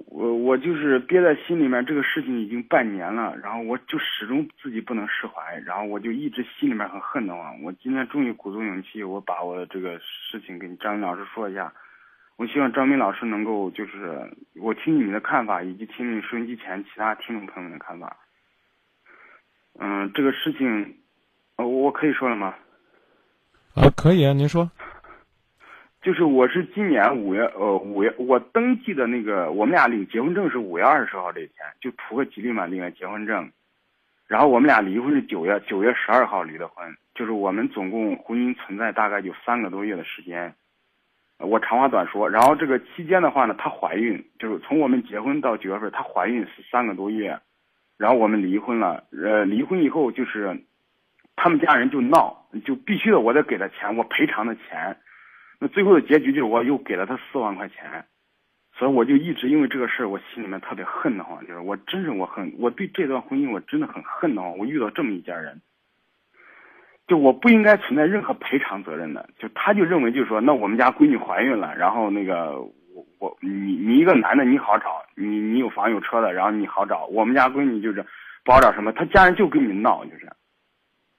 我我就是憋在心里面，这个事情已经半年了，然后我就始终自己不能释怀，然后我就一直心里面很恨的慌。我今天终于鼓足勇气，我把我的这个事情跟张明老师说一下。我希望张明老师能够就是我听你们的看法，以及听你收音机前其他听众朋友们的看法。嗯，这个事情，呃，我可以说了吗？啊，可以啊，您说。就是我是今年五月呃五月我登记的那个我们俩领结婚证是五月二十号这天，就图个吉利嘛领了结婚证，然后我们俩离婚是九月九月十二号离的婚，就是我们总共婚姻存在大概有三个多月的时间。我长话短说，然后这个期间的话呢，她怀孕，就是从我们结婚到九月份，她怀孕是三个多月，然后我们离婚了。呃，离婚以后就是，他们家人就闹，就必须的我得给他钱，我赔偿的钱。那最后的结局就是我又给了他四万块钱，所以我就一直因为这个事儿，我心里面特别恨得慌，就是我真是我恨，我对这段婚姻我真的很恨得慌，我遇到这么一家人。就我不应该存在任何赔偿责任的，就他就认为就是说，那我们家闺女怀孕了，然后那个我你你一个男的你好找，你你有房有车的，然后你好找，我们家闺女就是不好找什么，她家人就跟你闹就是，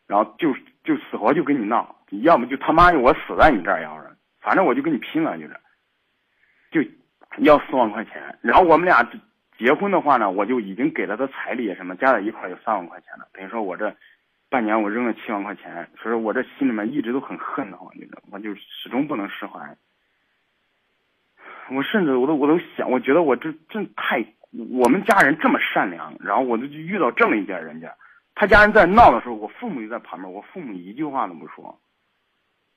然后就就死活就跟你闹，要么就他妈我死在你这儿要是，反正我就跟你拼了就是，就要四万块钱，然后我们俩结婚的话呢，我就已经给了他彩礼什么加在一块有三万块钱了，等于说我这。半年我扔了七万块钱，所以说我这心里面一直都很恨的慌，你知道，我就始终不能释怀。我甚至我都我都想，我觉得我这真太，我们家人这么善良，然后我就遇到这么一家人家，他家人在闹的时候，我父母就在旁边，我父母一句话都不说，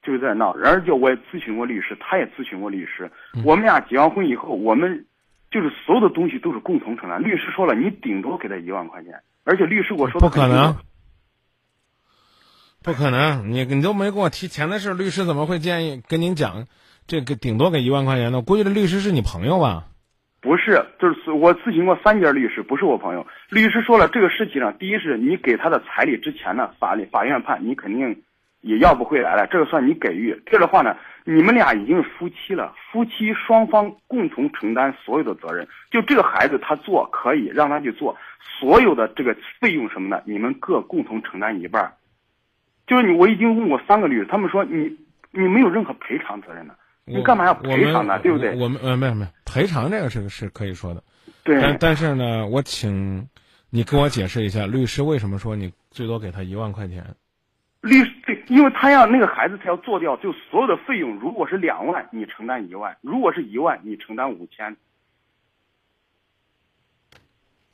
就是在闹。而且我也咨询过律师，他也咨询过律师，我们俩结完婚以后，我们就是所有的东西都是共同承担。律师说了，你顶多给他一万块钱，而且律师我说不可能。不可能，你你都没跟我提钱的事，律师怎么会建议跟您讲这个顶多给一万块钱呢？估计这律师是你朋友吧？不是，就是我咨询过三家律师，不是我朋友。律师说了，这个事情呢，第一是你给他的彩礼之前呢，法律法院判你肯定也要不回来了，这个算你给予。这个话呢，你们俩已经是夫妻了，夫妻双方共同承担所有的责任。就这个孩子他做可以让他去做，所有的这个费用什么的，你们各共同承担一半。就是你，我已经问过三个律师，他们说你你没有任何赔偿责任的，你干嘛要赔偿呢？对不对？我们呃没有没有赔偿这个是是可以说的，对。但但是呢，我请你跟我解释一下，律师为什么说你最多给他一万块钱？律师对，因为他要那个孩子他要做掉，就所有的费用，如果是两万，你承担一万；如果是一万，你承担五千。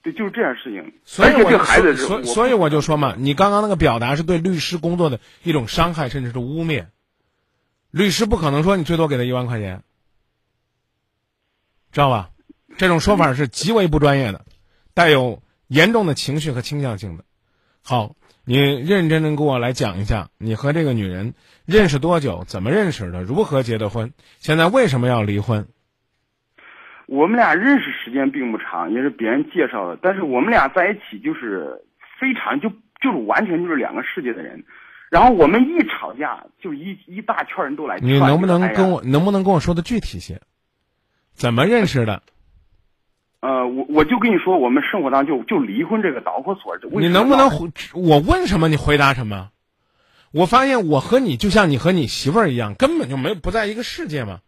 对，就是这样事情。所以我就这孩子所以所以我就说嘛，你刚刚那个表达是对律师工作的一种伤害，甚至是污蔑。律师不可能说你最多给他一万块钱，知道吧？这种说法是极为不专业的，带有严重的情绪和倾向性的。好，你认真真给我来讲一下，你和这个女人认识多久？怎么认识的？如何结的婚？现在为什么要离婚？我们俩认识时间并不长，也是别人介绍的。但是我们俩在一起就是非常就就是完全就是两个世界的人。然后我们一吵架，就一一大圈人都来。你能不能跟我能不能跟我说的具体些？怎么认识的？呃，我我就跟你说，我们生活当中就就离婚这个导火索。你能不能回？我问什么你回答什么？我发现我和你就像你和你媳妇儿一样，根本就没有不在一个世界嘛。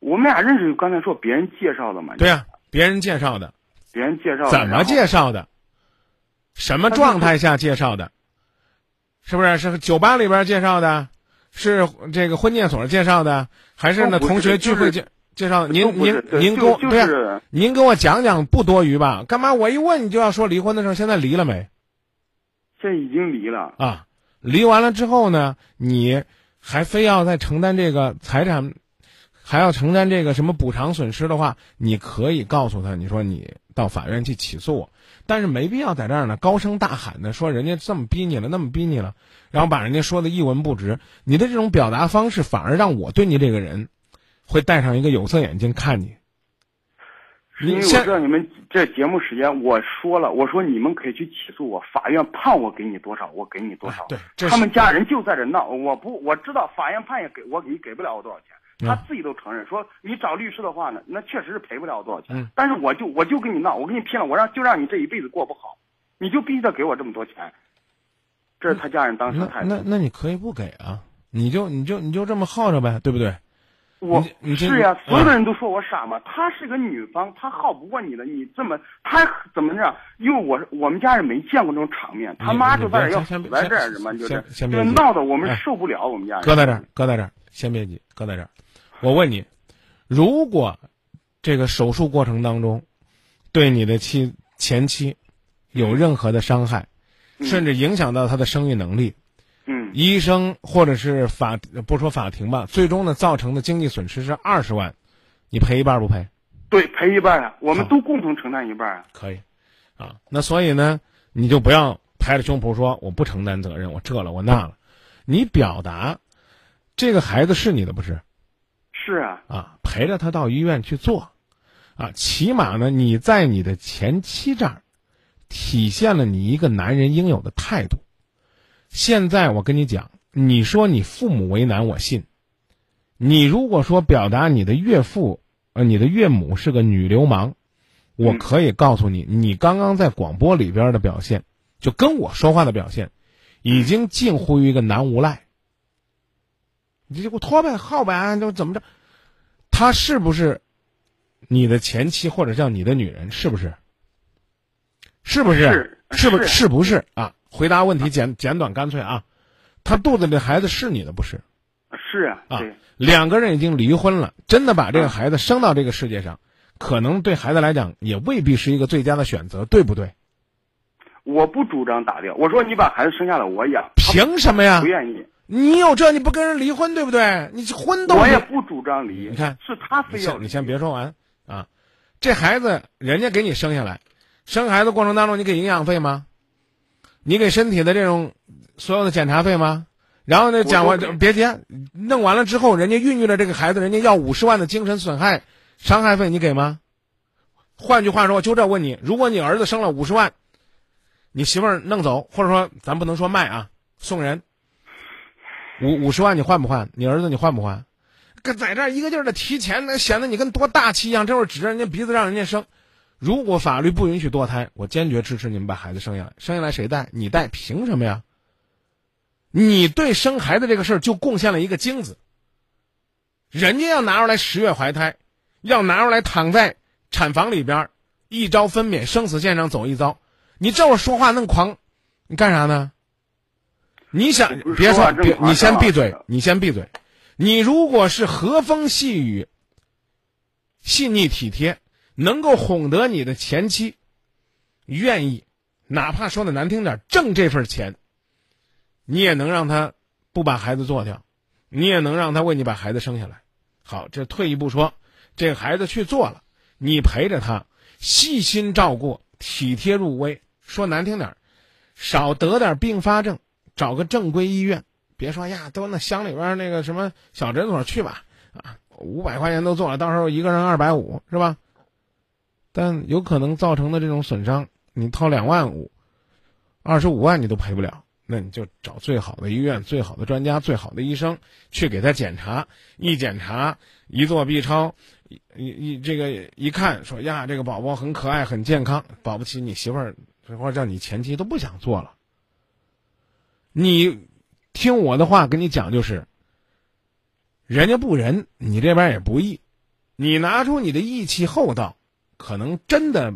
我们俩认识，刚才说别人介绍的嘛。对呀、别人介绍的，别人介绍的。怎么介绍的？什么状态下介绍的？是不是是酒吧里边介绍的？是这个婚介所介绍的？还是呢都不是同学聚会介介绍的？您您您就就给我对您跟我讲讲不多余吧？干嘛我一问你就要说离婚的事儿？现在离了没？现在已经离了。啊，离完了之后呢，你还非要再承担这个财产，还要承担这个什么补偿损失的话，你可以告诉他，你说你到法院去起诉我，但是没必要在这儿呢高声大喊的说人家这么逼你了，那么逼你了，然后把人家说的一文不值。你的这种表达方式，反而让我对你这个人会戴上一个有色眼镜看你。是因为我知道你们这节目时间，我说了，我说你们可以去起诉我，法院判我给你多少，我给你多少。哎对他们家人就在这闹，我不我知道法院判也给我你给不了我多少钱，嗯他自己都承认说你找律师的话呢，那确实是赔不了多少钱。嗯但是我就我就跟你闹，我跟你拼了，我让就让你这一辈子过不好，你就必须得给我这么多钱。这是他家人当时的态度。那那那你可以不给啊，你就你就你就这么耗着呗，对不对？我是呀，嗯所有的人都说我傻嘛。她是个女方，她耗不过你的，你这么她怎么着？因为我我们家人没见过这种场面，他妈就在这儿要先死在这儿，先什么就是闹得我们哎受不了，我们家人。搁在这儿，搁在这儿，先别急，搁在这儿。我问你，如果这个手术过程当中对你的妻前妻有任何的伤害，甚至影响到她的生育能力，嗯医生或者是法不说法庭吧，最终呢造成的经济损失是二十万，你赔一半不赔？对，赔一半啊，我们都共同承担一半啊。可以，啊，那所以呢，你就不要拍着胸脯说我不承担责任，我这了我那了，你表达这个孩子是你的不是？是啊，啊，陪着他到医院去做，啊，起码呢，你在你的前妻这儿体现了你一个男人应有的态度。现在我跟你讲，你说你父母为难，我信。你如果说表达你的岳父，呃，你的岳母是个女流氓，我可以告诉你，你刚刚在广播里边的表现，就跟我说话的表现，已经近乎于一个男无赖。你就给我拖呗，耗呗，就怎么着？她是不是你的前妻或者叫你的女人？是不是？是不是？是不是？是是不是啊？回答问题简简短干脆啊！她肚子里的孩子是你的不是？是啊，两个人已经离婚了，真的把这个孩子生到这个世界上，可能对孩子来讲也未必是一个最佳的选择，对不对？我不主张打掉。我说你把孩子生下来我养，凭什么呀不？愿意，你有这你不跟人离婚，对不对？你婚都我也不主张离。你看是他非要你先别说完啊，这孩子人家给你生下来，生孩子过程当中你给营养费吗？你给身体的这种所有的检查费吗？然后呢，讲完别急，弄完了之后，人家孕育了这个孩子，人家要五十万的精神损害伤害费，你给吗？换句话说，就这问你，如果你儿子生了五十万，你媳妇儿弄走，或者说咱不能说卖啊，送人，五五十万你换不换？你儿子你换不换？跟在这儿一个劲儿的提钱，那显得你跟多大气一样，这会儿指着人家鼻子让人家生。如果法律不允许堕胎，我坚决支持你们把孩子生下来。生下来谁带？你带，凭什么呀？你对生孩子这个事儿就贡献了一个精子，人家要拿出来十月怀胎，要拿出来躺在产房里边儿，一朝分娩，生死线上走一遭。你这会儿说话那么狂，你干啥呢？你想别说，你先闭嘴，你先闭嘴。你如果是和风细雨、细腻体贴，能够哄得你的前妻愿意，哪怕说的难听点儿，挣这份钱，你也能让他不把孩子做掉，你也能让他为你把孩子生下来。好，这退一步说，这个孩子去做了，你陪着他，细心照顾，体贴入微。说难听点儿，少得点并发症，找个正规医院。别说呀，都那乡里边那个什么小诊所去吧，啊，五百块钱都做了，到时候一个人二百五是吧？但有可能造成的这种损伤，你掏两万五，二十五万你都赔不了。那你就找最好的医院、最好的专家、最好的医生去给他检查。一检查，一做 B 超，一一一这个一看说呀，这个宝宝很可爱、很健康，保不齐你媳妇儿或者叫你前妻都不想做了。你听我的话，跟你讲就是，人家不仁，你这边也不义，你拿出你的义气厚道，可能真的，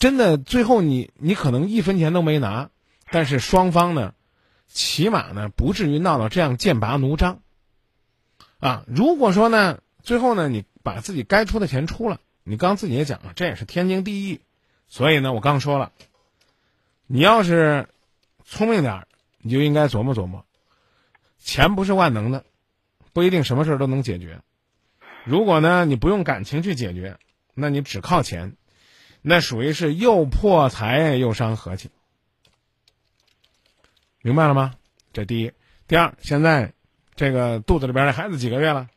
真的最后你你可能一分钱都没拿，但是双方呢，起码呢不至于闹到这样剑拔弩张。啊，如果说呢，最后呢你把自己该出的钱出了，你刚自己也讲了，这也是天经地义。所以呢，我刚说了，你要是聪明点儿，你就应该琢磨琢磨，钱不是万能的，不一定什么事儿都能解决。如果呢你不用感情去解决，那你只靠钱，那属于是又破财又伤和气。明白了吗？这第一，第二，现在这个肚子里边的孩子几个月了？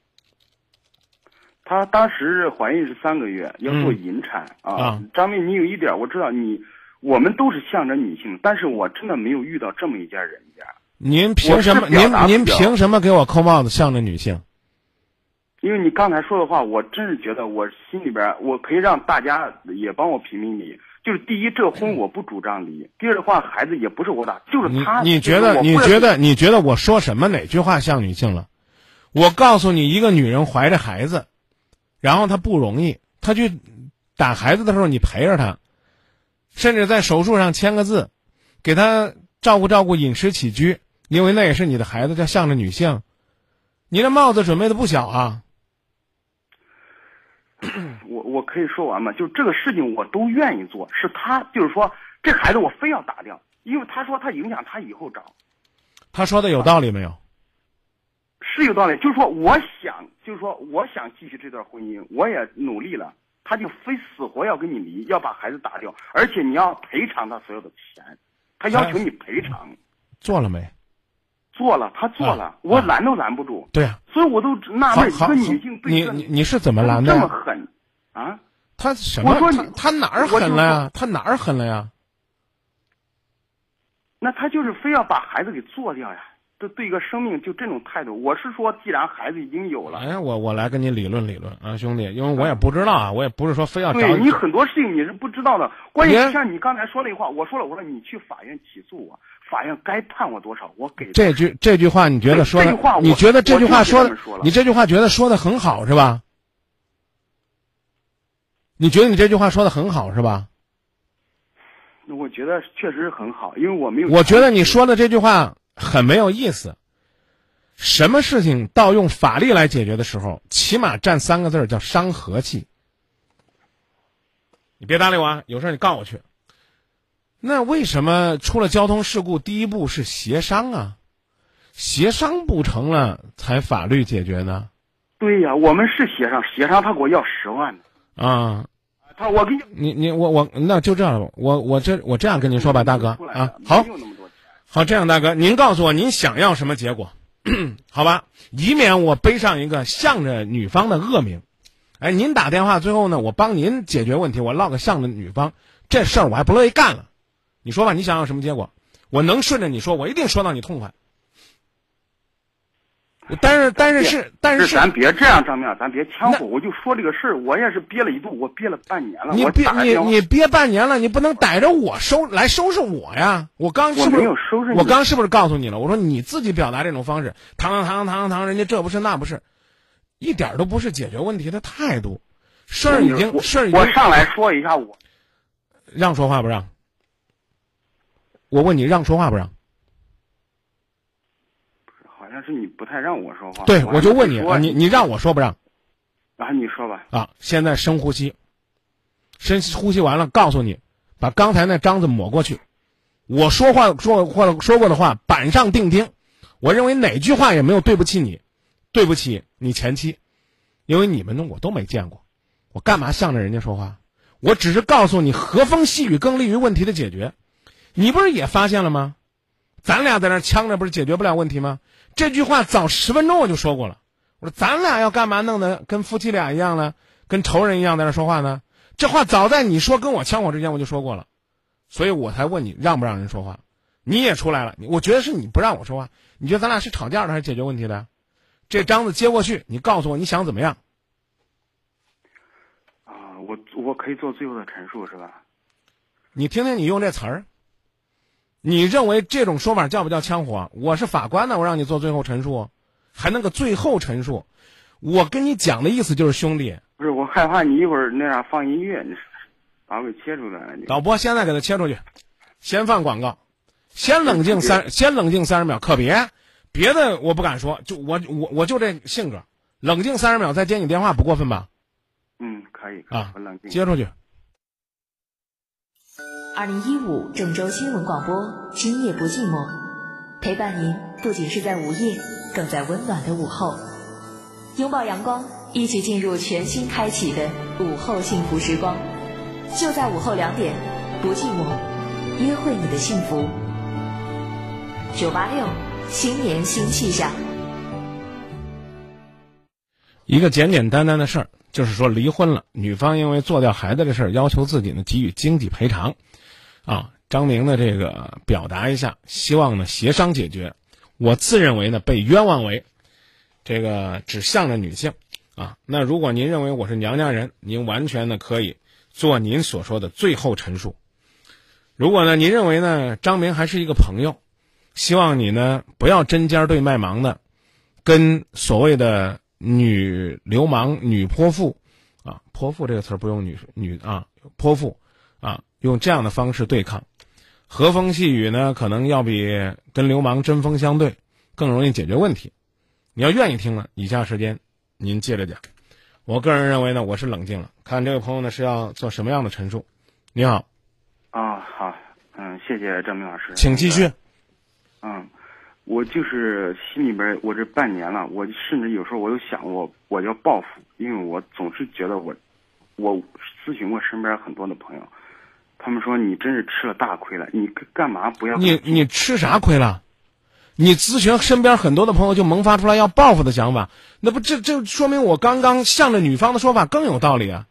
她当时怀孕是三个月，要做嗯引产、啊啊。张明，你有一点我知道你，我们都是向着女性，但是我真的没有遇到这么一家人家。您凭什么？您您凭什么给我扣帽子向着女性？因为你刚才说的话，我真是觉得我心里边儿，我可以让大家也帮我评评理。就是第一，这婚我不主张离；第二的话，孩子也不是我打，就是他。你觉得你觉得你觉得我说什么哪句话像女性了？我告诉你，一个女人怀着孩子，然后她不容易，她去打孩子的时候，你陪着她，甚至在手术上签个字，给他照顾照顾饮食起居，因为那也是你的孩子，叫向着女性。你这帽子准备的不小啊！我我可以说完吗？就这个事情我都愿意做，是他就是说这孩子我非要打掉，因为他说他影响他以后找，他说的有道理没有？是有道理。就是说我想，就是说我想继续这段婚姻，我也努力了，他就非死活要跟你离，要把孩子打掉，而且你要赔偿他所有的钱，他要求你赔偿。做了没？做了，他做了，啊我拦都拦不住。对呀、所以我都纳闷，一个女性对你你你是怎么拦的这？么狠啊？他什么？我说你他他哪儿狠了呀？他哪儿狠了呀？那他就是非要把孩子给做掉呀？这对一个生命就这种态度，我是说，既然孩子已经有了，哎，我我来跟你理论理论啊，兄弟，因为我也不知道啊，我也不是说非要找对你很多事情你是不知道的。关键别是像你刚才说那话，我说了，我说你去法院起诉我，法院该判我多少，我给。这句这句话，你觉得说的这句话？你觉得这句话说的？你这句话觉得说的很好是吧？你觉得你这句话说的很好是吧？我觉得确实很好，因为我没有。我觉得你说的这句话很没有意思。什么事情到用法律来解决的时候，起码占三个字儿叫伤和气。你别搭理我啊！有事儿你告我去。那为什么出了交通事故，第一步是协商啊？协商不成了，才法律解决呢？对呀，我们是协商，协商他给我要十万呢。啊，他我给你你你我我那就这样吧，我我这我这样跟您说吧，大哥啊，好。好，这样大哥，您告诉我您想要什么结果，好吧？以免我背上一个向着女方的恶名。哎，您打电话最后呢，我帮您解决问题，我落个向着女方，这事儿我还不乐意干了。你说吧，你想要什么结果？我能顺着你说，我一定说到你痛快。但是但是是但是咱别这样，张明，咱别呛那火。我就说这个事儿，我也是憋了一度，我憋了半年了。我你憋你你憋半年了，你不能逮着我收来收拾我呀！我刚是不是我没有收拾你我刚是不是告诉你了？我说你自己表达这种方式，堂堂堂堂堂，人家这不是那不是，一点都不是解决问题的态度。事儿已经事儿已经我上来说一下我，让说话不让？我问你让说话不让？你不太让我说话。对，我就问你啊，你你让我说不让？啊，你说吧。啊，现在深呼吸，深呼吸完了，告诉你，把刚才那章子抹过去。我说话说或说过的话，板上钉钉。我认为哪句话也没有对不起你，对不起你前妻，因为你们呢我都没见过，我干嘛向着人家说话？我只是告诉你，和风细雨更利于问题的解决。你不是也发现了吗？咱俩在那呛着，不是解决不了问题吗？这句话早十分钟我就说过了。我说咱俩要干嘛弄得跟夫妻俩一样呢？跟仇人一样在那说话呢？这话早在你说跟我呛我之前我就说过了，所以我才问你让不让人说话。你也出来了，我觉得是你不让我说话。你觉得咱俩是吵架的还是解决问题的？这章子接过去，你告诉我你想怎么样？啊，我我可以做最后的陈述是吧？你听听你用这词儿，你认为这种说法叫不叫枪火？我是法官呢，我让你做最后陈述，还那个最后陈述。我跟你讲的意思就是兄弟，不是我害怕你一会儿那啥放音乐，你把我给切出来导播现在给他切出去，先放广告，先冷静三，先冷静三十秒，可别别的我不敢说，就我我我就这性格，冷静三十秒再接你电话不过分吧？嗯，可以啊我冷静。接出去。二零一五郑州新闻广播，今夜不寂寞，陪伴您不仅是在午夜，更在温暖的午后。拥抱阳光，一起进入全新开启的午后幸福时光。就在午后两点，不寂寞，约会你的幸福。九八六，新年新气象。一个简简单单的事儿，就是说离婚了，女方因为做掉孩子的事儿，要求自己呢给予经济赔偿，啊，张明的这个表达一下，希望呢协商解决。我自认为呢被冤枉为，这个只向着女性，啊，那如果您认为我是娘家人，您完全呢可以做您所说的最后陈述。如果呢您认为呢张明还是一个朋友，希望你呢不要针尖对麦芒的，跟所谓的女流氓、女泼妇，啊，泼妇这个词儿不用女女啊，泼妇，用这样的方式对抗，和风细雨呢，可能要比跟流氓针锋相对更容易解决问题。你要愿意听了，以下时间您接着讲。我个人认为呢，我是冷静了。看这位朋友呢是要做什么样的陈述？你好，啊，好，嗯，谢谢张明老师，请继续。嗯，我就是心里边，我这半年了，我甚至有时候我有想过，我要报复，因为我总是觉得我，我咨询过身边很多的朋友，他们说你真是吃了大亏了，你干干嘛不要？你你吃啥亏了？你咨询身边很多的朋友就萌发出来要报复的想法，那不这这说明我刚刚向着女方的说法更有道理啊，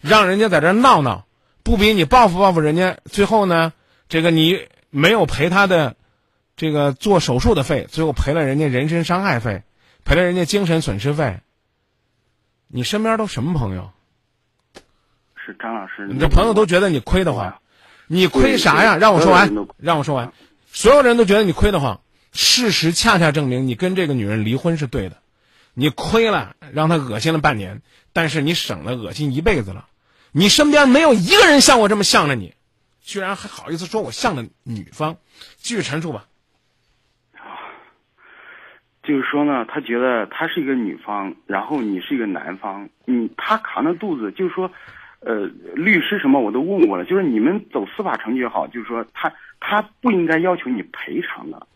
让人家在这儿闹闹，不比你报复报复人家，最后呢，这个你没有赔他的这个做手术的费，最后赔了人家人身伤害费，赔了人家精神损失费。你身边都什么朋友？是张老师，你的朋友都觉得你亏得慌，你亏啥呀？让我说完让我说完。所有人都觉得你亏得慌，事实恰恰证明你跟这个女人离婚是对的。你亏了，让她恶心了半年，但是你省了恶心一辈子了。你身边没有一个人像我这么向着你，居然还好意思说我向着女方。继续陈述吧。就是说呢，他觉得他是一个女方，然后你是一个男方，你他扛着肚子，就是说，呃，律师什么我都问过了，就是你们走司法程序也好，就是说他他不应该要求你赔偿的，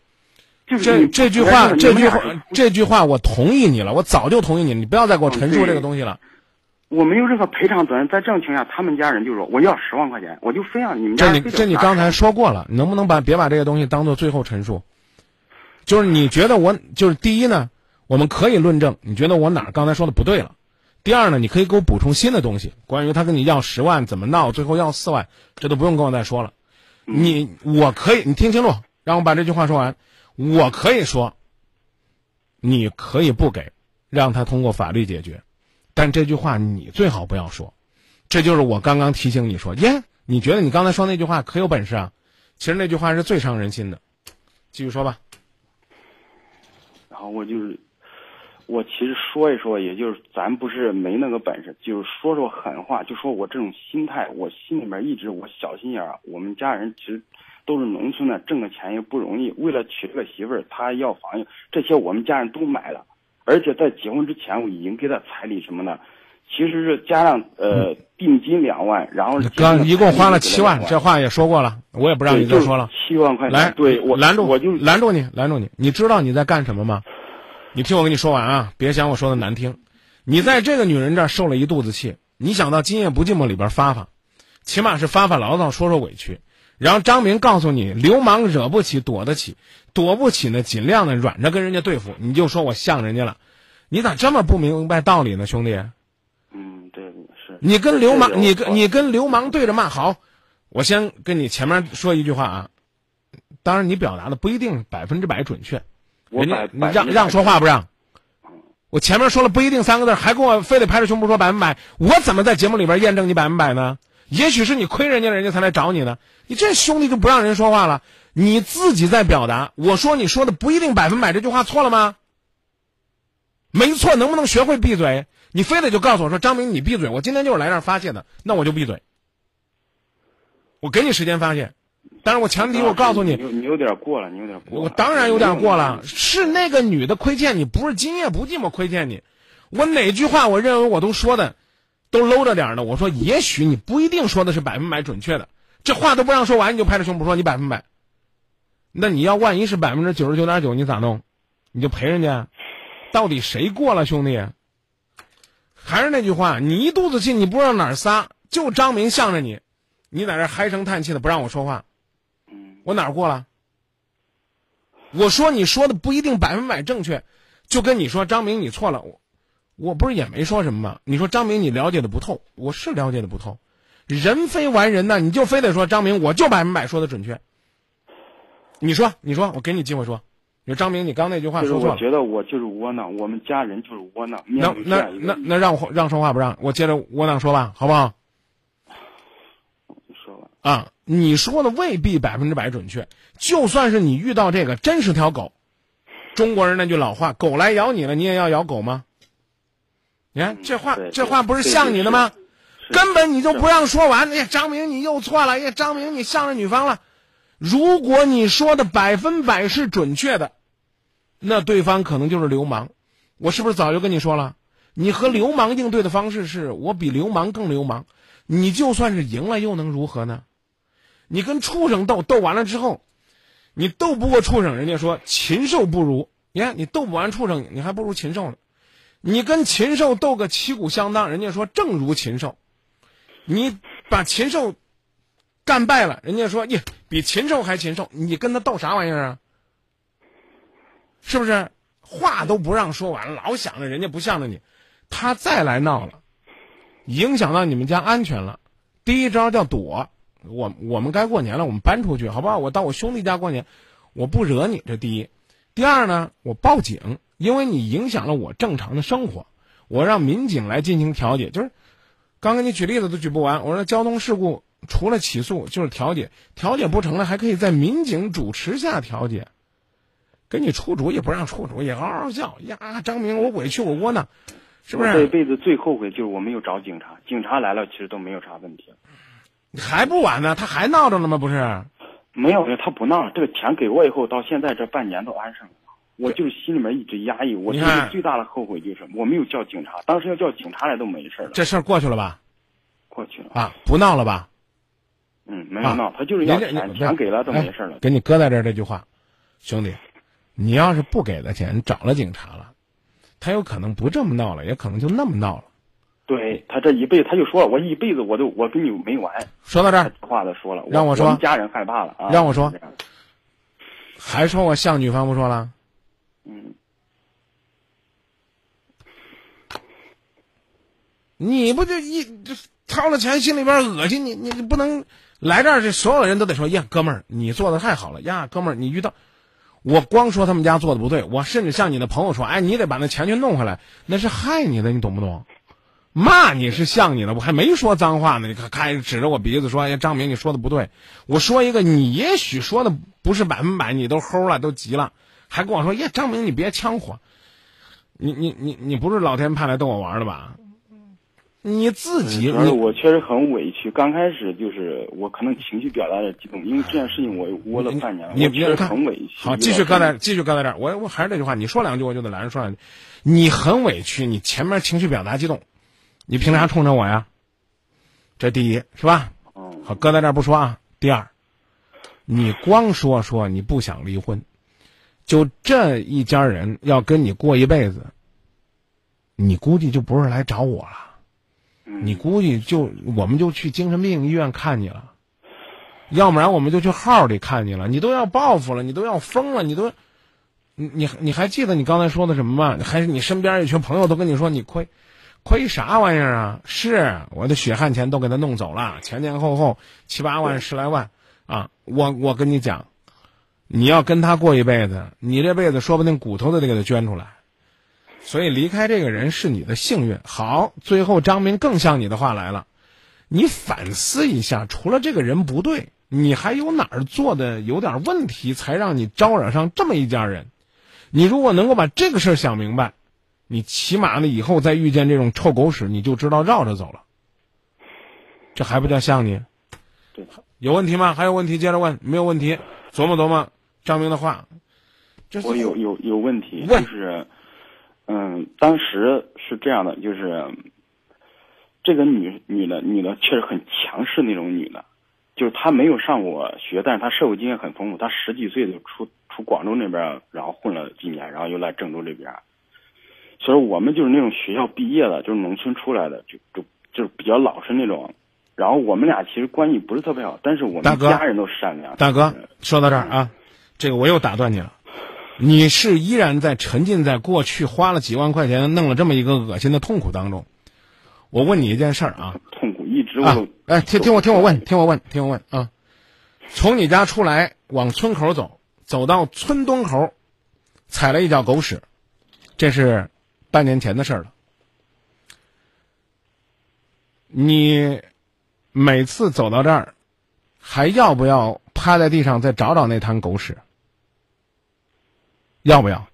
就是这这句话，这句话这句话我同意你了，我早就同意你，你不要再给我陈述这个东西了。我没有任何赔偿责任，在这种情况下，他们家人就说我要十万块钱，我就非要你们家这你这你刚才说过了，你能不能把别把这个东西当做最后陈述？就是你觉得我就是第一呢，我们可以论证你觉得我哪儿刚才说的不对了。第二呢，你可以给我补充新的东西，关于他跟你要十万怎么闹，最后要四万，这都不用跟我再说了。你我可以，你听清楚，让我把这句话说完。我可以说，你可以不给，让他通过法律解决，但这句话你最好不要说。这就是我刚刚提醒你说，耶，你觉得你刚才说那句话可有本事啊？其实那句话是最伤人心的。继续说吧。然后我就是，我其实说一说，也就是咱不是没那个本事，就是说说狠话，就说我这种心态，我心里面一直我小心眼儿。我们家人其实都是农村的，挣个钱也不容易，为了娶这个媳妇儿，他要房子，这些我们家人都买了，而且在结婚之前我已经给他彩礼什么的，其实是加上呃定金两万，然后刚一共花了七万万，，这话也说过了，我也不让你再说了。七万块钱，来，对我拦住我就拦住你，拦住你。你知道你在干什么吗？你听我跟你说完啊，别想我说的难听。你在这个女人这儿受了一肚子气，你想到《今夜不寂寞》里边发发，起码是发发牢骚，说说委屈。然后张明告诉你，流氓惹不起，躲得起，躲不起呢，尽量的软着跟人家对付。你就说我像人家了，你咋这么不明白道理呢，兄弟？嗯，对是。你跟流氓，你跟你跟流氓对着骂，好，我先跟你前面说一句话啊，当然你表达的不一定百分之百准确，我人家让让说话不让？我前面说了不一定三个字，还跟我非得拍着胸脯说百分百，我怎么在节目里边验证你百分百呢？也许是你亏人家，人家才来找你呢。你这兄弟就不让人说话了，你自己在表达。我说你说的不一定百分百，这句话错了吗？没错，能不能学会闭嘴？你非得就告诉我说张明，你闭嘴，我今天就是来这儿发泄的，那我就闭嘴。我给你时间发泄，但是我前提我告诉你，你有你有点过了，你有点过了。我当然有点过了，是那个女的亏欠你，不是今夜不寂寞亏欠你。我哪句话我认为我都说的都搂着点儿呢？我说也许你不一定说的是百分百准确的，这话都不让说完，你就拍着胸脯说你百分百。那你要万一是百分之九十九点九，你咋弄？你就赔人家？到底谁过了，兄弟？还是那句话，你一肚子气，你不知道哪儿撒，就张明向着你，你在这儿唉声叹气的不让我说话，我哪儿过了？我说你说的不一定百分百正确，就跟你说张明你错了，我我不是也没说什么吗？你说张明你了解的不透，我是了解的不透，人非完人呢，你就非得说张明我就百分百说的准确。你说你说，我给你机会说，你说张明你刚那句话说错了，我觉得我就是窝囊，我们家人就是窝囊。那那那那让我让说话不让？我接着窝囊说吧，好不好？你说吧，啊，你说的未必百分之百准确。就算是你遇到这个真是条狗，中国人那句老话，狗来咬你了，你也要咬狗吗？你看这话，这话不是像你的吗？根本你就不让说完。哎呀，张明你又错了，哎呀，张明你向着女方了。如果你说的百分百是准确的，那对方可能就是流氓。我是不是早就跟你说了？你和流氓应对的方式是我比流氓更流氓。你就算是赢了，又能如何呢？你跟畜生斗，斗完了之后，你斗不过畜生，人家说禽兽不如。你看你斗不完畜生，你还不如禽兽呢。你跟禽兽斗个旗鼓相当，人家说正如禽兽。你把禽兽干败了，人家说耶，比禽兽还禽兽。你跟他斗啥玩意儿啊？是不是？话都不让说完，老想着人家不向着你，他再来闹了，影响到你们家安全了。第一招叫躲，我我们该过年了，我们搬出去，好不好？我到我兄弟家过年，我不惹你，这第一。第二呢，我报警，因为你影响了我正常的生活，我让民警来进行调解。就是刚给你举例子都举不完，我说交通事故除了起诉就是调解，调解不成了还可以在民警主持下调解。给你出主意不让出主意，嗷嗷叫呀！张明，我委屈，我窝囊，是不我这？辈子最后悔就是我没有找警察，警察来了其实都没有啥问题。还不晚呢，他还闹着呢吗？不是？没有，他不闹了。这个钱给我以后，到现在这半年都安生了。我就是心里面一直压抑。我这你看个最大的后悔就是我没有叫警察，当时要叫警察来都没事了。这事儿过去了吧？过去了，啊，不闹了吧？嗯，没有闹，他就是要钱，钱给了都没事哎了。给你搁在这儿这句话，兄弟，你要是不给他钱，找了警察了，他有可能不这么闹了，也可能就那么闹了。对他这一辈子，他就说了，我一辈子我都我跟你没完。说到这儿，这话都说了，让我说们家人害怕了啊。让我说还说我像女方不说了？嗯，你不就一就掏了钱，心里边恶心，你你你不能来这儿，这所有的人都得说呀，哥们儿，你做的太好了呀，哥们儿，你遇到我光说他们家做的不对，我甚至向你的朋友说，哎，你得把那钱去弄回来，那是害你的，你懂不懂？骂你是像你的，我还没说脏话呢，你看开指着我鼻子说，哎，张明你说的不对，我说一个，你也许说的不是百分百，你都齁了，都急了，还跟我说，呀，张明你别呛火。你你你你不是老天派来逗我玩的吧？你自己，主要是你我确实很委屈。刚开始就是我可能情绪表达的激动，因为这件事情我窝了半年，你我确实你看很委屈。好，继续搁在继续搁在这儿。我我还是那句话，你说两句我就得拦着说两句。你很委屈，你前面情绪表达激动，你凭啥冲着我呀？这第一是吧？嗯，好，搁在这儿不说啊。第二，你光说说你不想离婚，就这一家人要跟你过一辈子，你估计就不是来找我了。嗯你估计就我们就去精神病医院看你了，要不然我们就去号里看你了。你都要报复了，你都要疯了，你都，你你你还记得你刚才说的什么吗？还是你身边一群朋友都跟你说你亏，亏啥玩意儿啊？是我的血汗钱都给他弄走了，前前后后七八万十来万啊！我我跟你讲，你要跟他过一辈子，你这辈子说不定骨头都得给他捐出来。所以离开这个人是你的幸运。好，最后张明更像你的话来了，你反思一下，除了这个人不对，你还有哪儿做的有点问题，才让你招惹上这么一家人？你如果能够把这个事儿想明白，你起码呢以后再遇见这种臭狗屎，你就知道绕着走了。这还不叫像你？对，有问题吗？还有问题接着问，没有问题，琢磨琢磨张明的话。这我有有有问题，问就是，嗯，当时是这样的，就是这个女女的女的确实很强势那种女的，就是她没有上过学，但是她社会经验很丰富，她十几岁就出出广州那边，然后混了几年，然后又来郑州这边，所以我们就是那种学校毕业的，就是农村出来的，就就就是比较老实那种。然后我们俩其实关系不是特别好，但是我们家人都善良。大哥，说到这儿啊，这个我又打断你了。你是依然在沉浸在过去花了几万块钱弄了这么一个恶心的痛苦当中。我问你一件事儿啊，痛苦一直我哎，听听我听我问，听我问，听我问啊，从你家出来往村口走，走到村东口，踩了一脚狗屎，这是半年前的事儿了。你每次走到这儿，还要不要趴在地上再找找那滩狗屎？要不要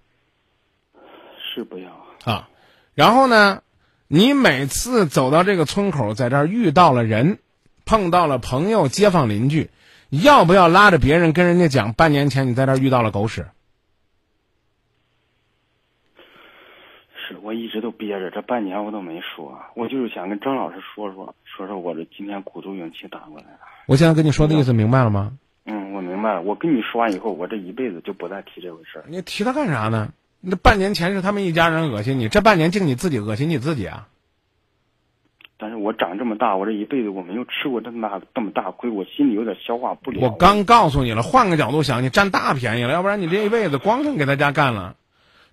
是不要。啊？然后呢，你每次走到这个村口，在这儿遇到了人，碰到了朋友、街坊邻居，要不要拉着别人跟人家讲，半年前你在这儿遇到了狗屎？是我一直都憋着，这半年我都没说，我就是想跟张老师说说，说说我这今天鼓足勇气打过来了。我现在跟你说的意思明白了吗？嗯，我明白了。我跟你说完以后，我这一辈子就不再提这回事儿。你提他干啥呢？那半年前是他们一家人恶心你，这半年净你自己恶心你自己啊！但是我长这么大，我这一辈子我没有吃过这么大这么大亏，我心里有点消化不了。我刚告诉你了，换个角度想，你占大便宜了，要不然你这一辈子光剩给他家干了。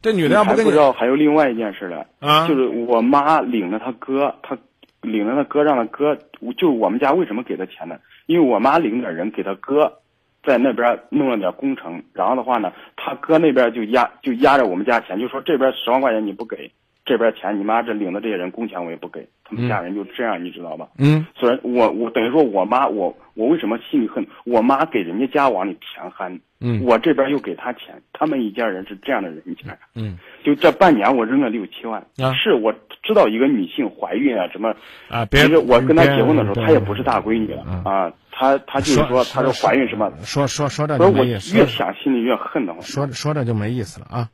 这女的要跟你你还不知道还有另外一件事呢，啊就是我妈领着她哥，她领着她哥让他哥，就是我们家为什么给他钱呢？因为我妈领点人给他哥，在那边弄了点工程，然后的话呢，他哥那边就压就压着我们家钱，就说这边十万块钱你不给，这边钱你妈这领的这些人工钱我也不给，他们家人就这样，你知道吧？嗯虽然我我等于说我妈我我为什么心里恨？我妈给人家家往里填憨，嗯我这边又给他钱，他们一家人是这样的人家。嗯就这半年，我扔了六七万。啊是我知道一个女性怀孕啊，什么啊，别其实我跟她结婚的时候，她也不是大闺女了嗯啊，她她就是说她说怀孕什么，说说说这所以我就没意思。越想心里越恨得慌。说说这就没意思了啊！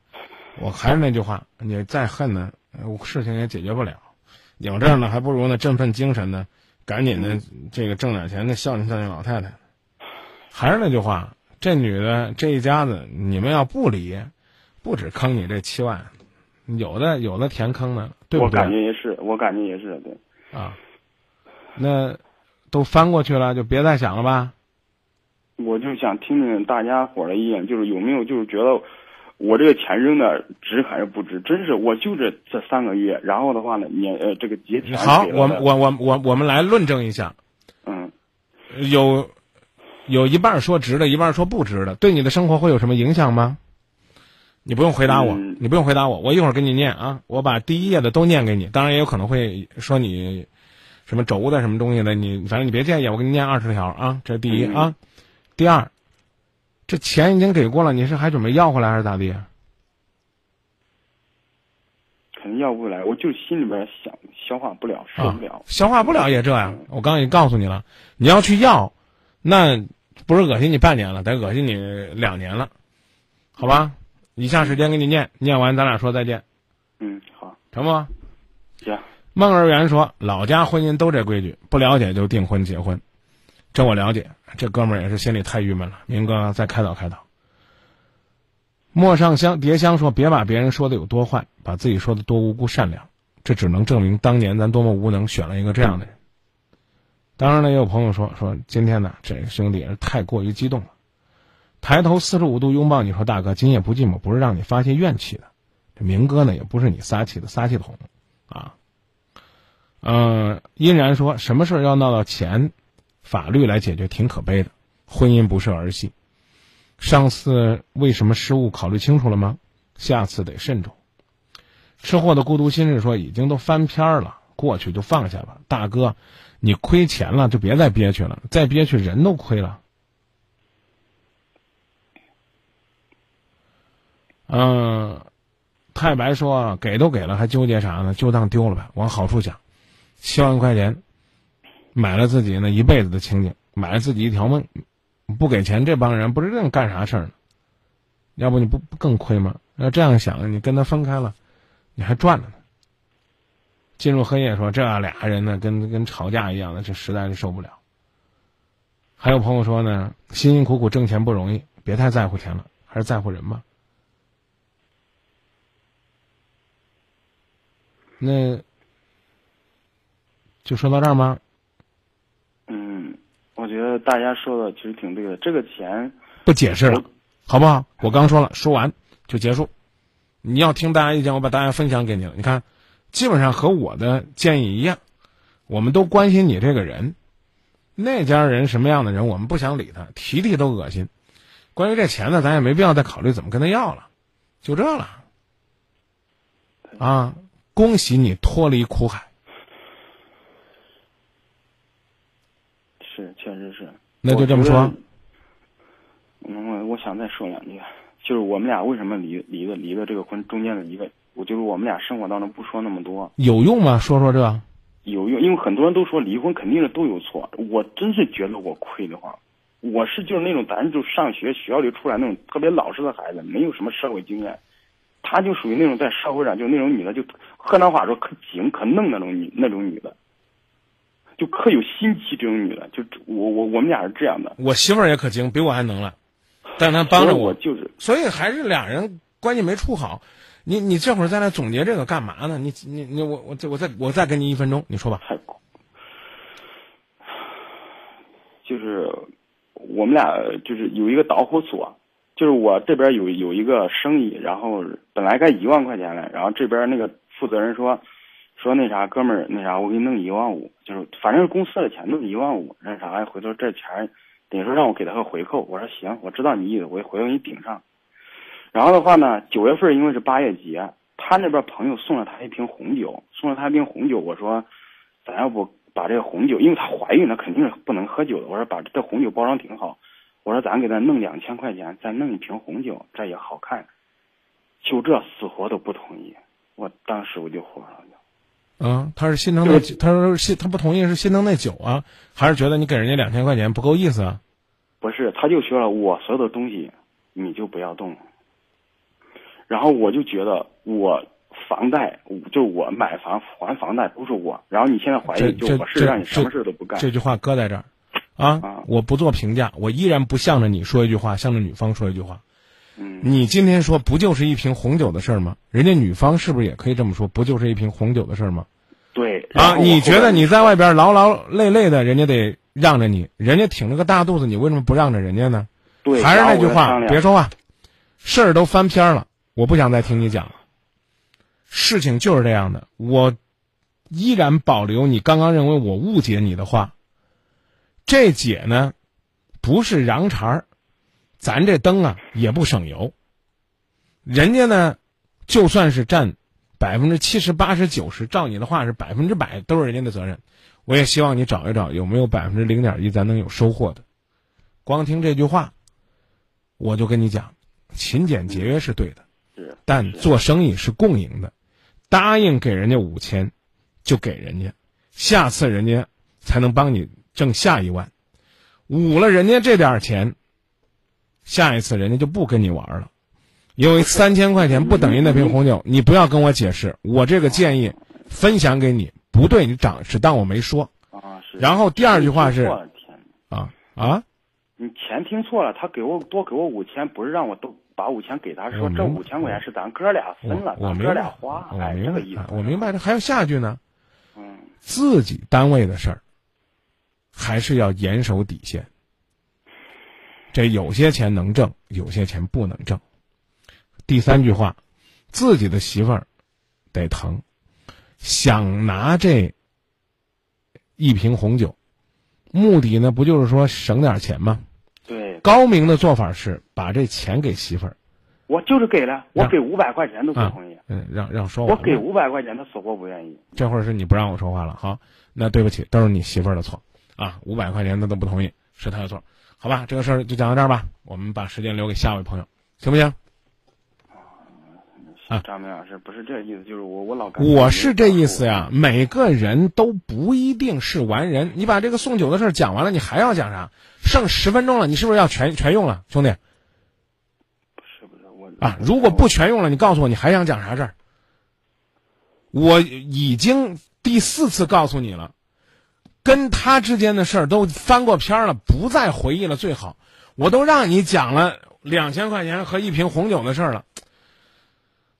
我还是那句话，你再恨呢，呃事情也解决不了。有这样的，还不如呢振奋精神呢，赶紧的这个挣点钱的孝敬孝敬老太太。还是那句话，这女的这一家子，你们要不离，不止坑你这七万，有的有的填坑呢，对不我感觉也是，我感觉也是对。啊？那都翻过去了，就别再想了吧。我就想听听大家伙儿的意见，就是有没有就是觉得我这个钱扔的值还是不值？真是我就这这三个月，然后的话呢，年呃这个节钱好，我我我我我们来论证一下，嗯，有有一半说值的，一半说不值的，对你的生活会有什么影响吗？你不用回答我，嗯你不用回答我，我一会儿给你念啊，我把第一页的都念给你，当然也有可能会说你什么轴的什么东西的，你反正你别介意，我给你念二十条啊，这是第一嗯啊，第二，这钱已经给过了，你是还准备要回来还是咋地？肯定要不来，我就心里边想消化不了，受不了。啊、消化不了也这样。我刚才已经告诉你了，你要去要，那不是恶心你半年了，得恶心你两年了，好吧？以下时间给你念，念完咱俩说再见。嗯，好，成不？行。孟儿元说，老家婚姻都这规矩，不了解就订婚结婚，这我了解。这哥们儿也是心里太郁闷了，明哥再开导开导。陌上香蝶香说：“别把别人说的有多坏，把自己说的多无辜善良，这只能证明当年咱多么无能，选了一个这样的人。”当然了，也有朋友说说今天呢，这兄弟也是太过于激动了。抬头四十五度拥抱你说：“大哥，今夜不寂寞，不是让你发泄怨气的。这明哥呢，也不是你撒气的撒气筒，啊。”嗯，殷然说：“什么事儿要闹到钱，法律来解决，挺可悲的。婚姻不是儿戏。”上次为什么失误？考虑清楚了吗？下次得慎重。吃货的孤独心事说：“已经都翻篇了，过去就放下吧。大哥，你亏钱了就别再憋屈了，再憋屈人都亏了。”嗯，太白说：“给都给了，还纠结啥呢？就当丢了呗。往好处想，七万块钱买了自己那一辈子的清静，买了自己一条命。”不给钱，这帮人不知道干啥事儿呢？要不你不不更亏吗？要这样想，你跟他分开了，你还赚了呢。进入黑夜说这俩人呢，跟跟吵架一样的，这实在是受不了。还有朋友说呢，辛辛苦苦挣钱不容易，别太在乎钱了，还是在乎人吧。那就说到这儿吗？嗯。我觉得大家说的其实挺对的，这个钱不解释了，好不好？我刚说了，说完就结束。你要听大家意见，我把大家分享给你了。你看，基本上和我的建议一样，我们都关心你这个人，那家人什么样的人，我们不想理他，提提都恶心。关于这钱呢，咱也没必要再考虑怎么跟他要了，就这了。啊，恭喜你脱离苦海。是，确实是。那就这么说。嗯，我想再说两句，就是我们俩为什么离离的离的这个婚中间的一个，我就是我们俩生活当中不说那么多。有用吗？说说这。有用，因为很多人都说离婚肯定是都有错，我真是觉得我亏得慌。我是就是那种咱就上学学校里出来那种特别老实的孩子，没有什么社会经验，他就属于那种在社会上就那种女的，就河南话说可精可嫩那种女那种女的。就可有心机，这种女的，就我我我们俩是这样的。我媳妇儿也可精，比我还能了，但她帮着我，就是所以还是俩人关系没处好。你你这会儿再来总结这个干嘛呢？你你你我我我再我再给你一分钟，你说吧。太。就是我们俩就是有一个导火索，就是我这边有有一个生意，然后本来该一万块钱的，然后这边那个负责人说。说那啥，哥们儿，那啥，我给你弄一万五，就是反正是公司的钱，弄一万五，那啥，回头这钱等于说让我给他个回扣。我说行，我知道你意思，我回头给你顶上。然后的话呢，九月份因为是八月节，他那边朋友送了他一瓶红酒，送了他一瓶红酒。我说，咱要不把这个红酒，因为她怀孕了，肯定是不能喝酒的。我说把这红酒包装挺好，我说咱给他弄两千块钱，再弄一瓶红酒，这也好看。就这死活都不同意，我当时我就火了。啊，他是心疼那，他说心他不同意是心疼那酒啊，还是觉得你给人家两千块钱不够意思啊？不是，他就说了我所有的东西你就不要动，然后我就觉得我房贷就我买房还房贷不是我，然后你现在怀疑就我是让你什么事都不干。这句话搁在这儿，啊，我不做评价，我依然不向着你说一句话，向着女方说一句话。嗯，你今天说不就是一瓶红酒的事儿吗？人家女方是不是也可以这么说？不就是一瓶红酒的事儿吗？对啊，你觉得你在外边劳劳累累的，人家得让着你，人家挺着个大肚子，你为什么不让着人家呢？对，还是那句话，别说话，事儿都翻篇了，我不想再听你讲了。事情就是这样的，我依然保留你刚刚认为我误解你的话。这姐呢，不是瓤茬儿。咱这灯啊也不省油，人家呢，就算是占百分之七十八十九十，照你的话是百分之百都是人家的责任。我也希望你找一找有没有百分之零点一咱能有收获的。光听这句话，我就跟你讲，勤俭节约是对的，但做生意是共赢的。答应给人家五千，就给人家，下次人家才能帮你挣下一万，捂了人家这点钱，下一次人家就不跟你玩了，因为三千块钱不等于那瓶红酒，你不要跟我解释，我这个建议分享给你，不对你长是当我没说。啊是。然后第二句话是听错了天啊啊，你钱听错了，他给我多给我五千，不是让我都把五千给他，说这五千块钱是咱哥俩分了，咱哥我我明白俩花，哎，这个意思。我明白，这还有下句呢。嗯，自己单位的事儿，还是要严守底线。这有些钱能挣，有些钱不能挣。第三句话，自己的媳妇儿得疼，想拿这一瓶红酒，目的呢不就是说省点钱吗？对，高明的做法是把这钱给媳妇儿，我就是给了，我让给五百块钱都不啊同意，嗯，让让说我给五百块钱他死活不愿意。这会儿是你不让我说话了，好，那对不起，都是你媳妇儿的错啊，五百块钱他都不同意，是他的错，好吧，这个事儿就讲到这儿吧，我们把时间留给下一位朋友，行不行？啊张明老师不是这意思，就是我我老我是这意思呀，每个人都不一定是完人，你把这个送酒的事儿讲完了，你还要讲啥？剩十分钟了，你是不是要全全用了，兄弟？是不是我啊，如果不全用了，你告诉我你还想讲啥事儿？我已经第四次告诉你了，跟他之间的事儿都翻过篇儿了，不再回忆了最好。我都让你讲了两千块钱和一瓶红酒的事儿了。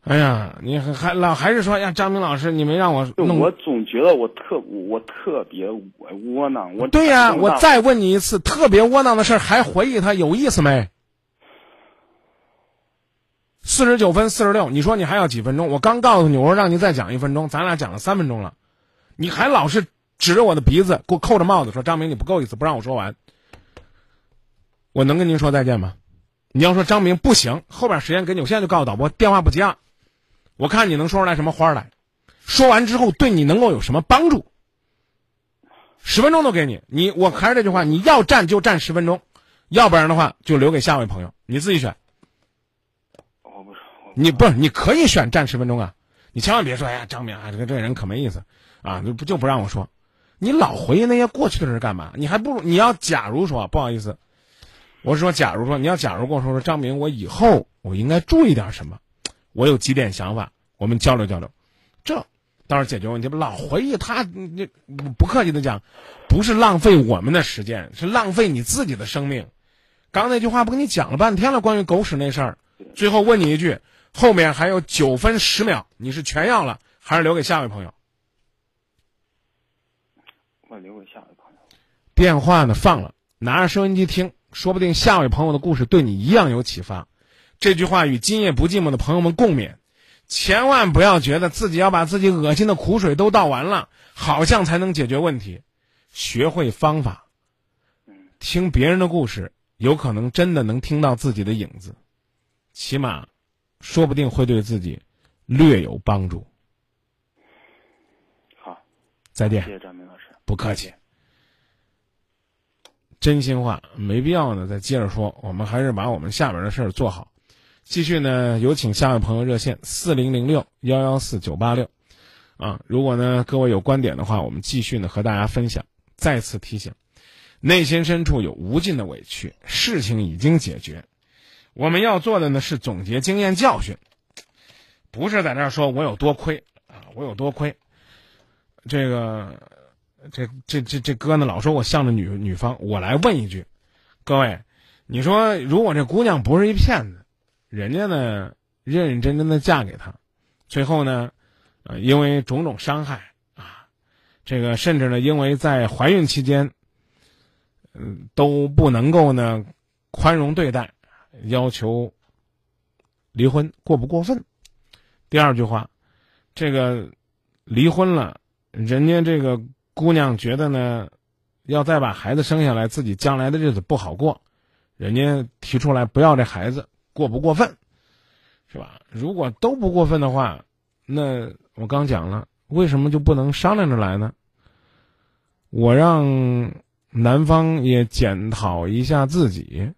哎呀，你还还老还是说呀，张明老师，你没让我弄。我总觉得我特我特别窝窝囊，我对呀、我再问你一次，特别窝囊的事儿还回忆他有意思没？四十九分四十六，你说你还要几分钟？我刚告诉你，我说让你再讲一分钟，咱俩讲了三分钟了，你还老是指着我的鼻子，给我扣着帽子说张明你不够意思，不让我说完。我能跟您说再见吗？你要说张明不行，后边时间给你，我现在就告诉导播电话不接了，我看你能说出来什么花儿来。说完之后对你能够有什么帮助？十分钟都给你，你我还是这句话，你要站就站十分钟，要不然的话就留给下位朋友，你自己选。我不是你不是你可以选站十分钟啊，你千万别说哎呀张明啊这个这个人可没意思啊，就不就不让我说，你老回忆那些过去的事干嘛？你还不如你要假如说不好意思，我是说假如说你要假如跟我说说张明，我以后我应该注意点什么，我有几点想法，我们交流交流，这倒是解决问题。老回忆他，你不不客气的讲，不是浪费我们的时间，是浪费你自己的生命。刚那句话不跟你讲了半天了，关于狗屎那事儿，最后问你一句，后面还有九分十秒，你是全要了，还是留给下位朋友？我留给下位朋友。电话呢放了，拿着收音机听，说不定下位朋友的故事对你一样有启发。这句话与今夜不寂寞的朋友们共勉，千万不要觉得自己要把自己恶心的苦水都倒完了，好像才能解决问题。学会方法，听别人的故事，有可能真的能听到自己的影子，起码，说不定会对自己略有帮助。好，再见谢。谢张明。不客气。真心话，没必要呢。再接着说，我们还是把我们下边的事儿做好。继续呢，有请下位朋友热线四零零六幺幺四九八六。啊，如果呢各位有观点的话，我们继续呢和大家分享。再次提醒，内心深处有无尽的委屈，事情已经解决。我们要做的呢是总结经验教训，不是在那儿说我有多亏啊，我有多亏。这个这这这这哥呢，老说我向着女女方，我来问一句，各位，你说如果这姑娘不是一骗子，人家呢认认真真的嫁给他，最后呢，呃，因为种种伤害啊，这个甚至呢，因为在怀孕期间，嗯、都不能够呢宽容对待，要求离婚，过不过分？第二句话，这个离婚了。人家这个姑娘觉得呢，要再把孩子生下来，自己将来的日子不好过，人家提出来不要这孩子，过不过分，是吧？如果都不过分的话，那我刚讲了，为什么就不能商量着来呢？我让男方也检讨一下自己，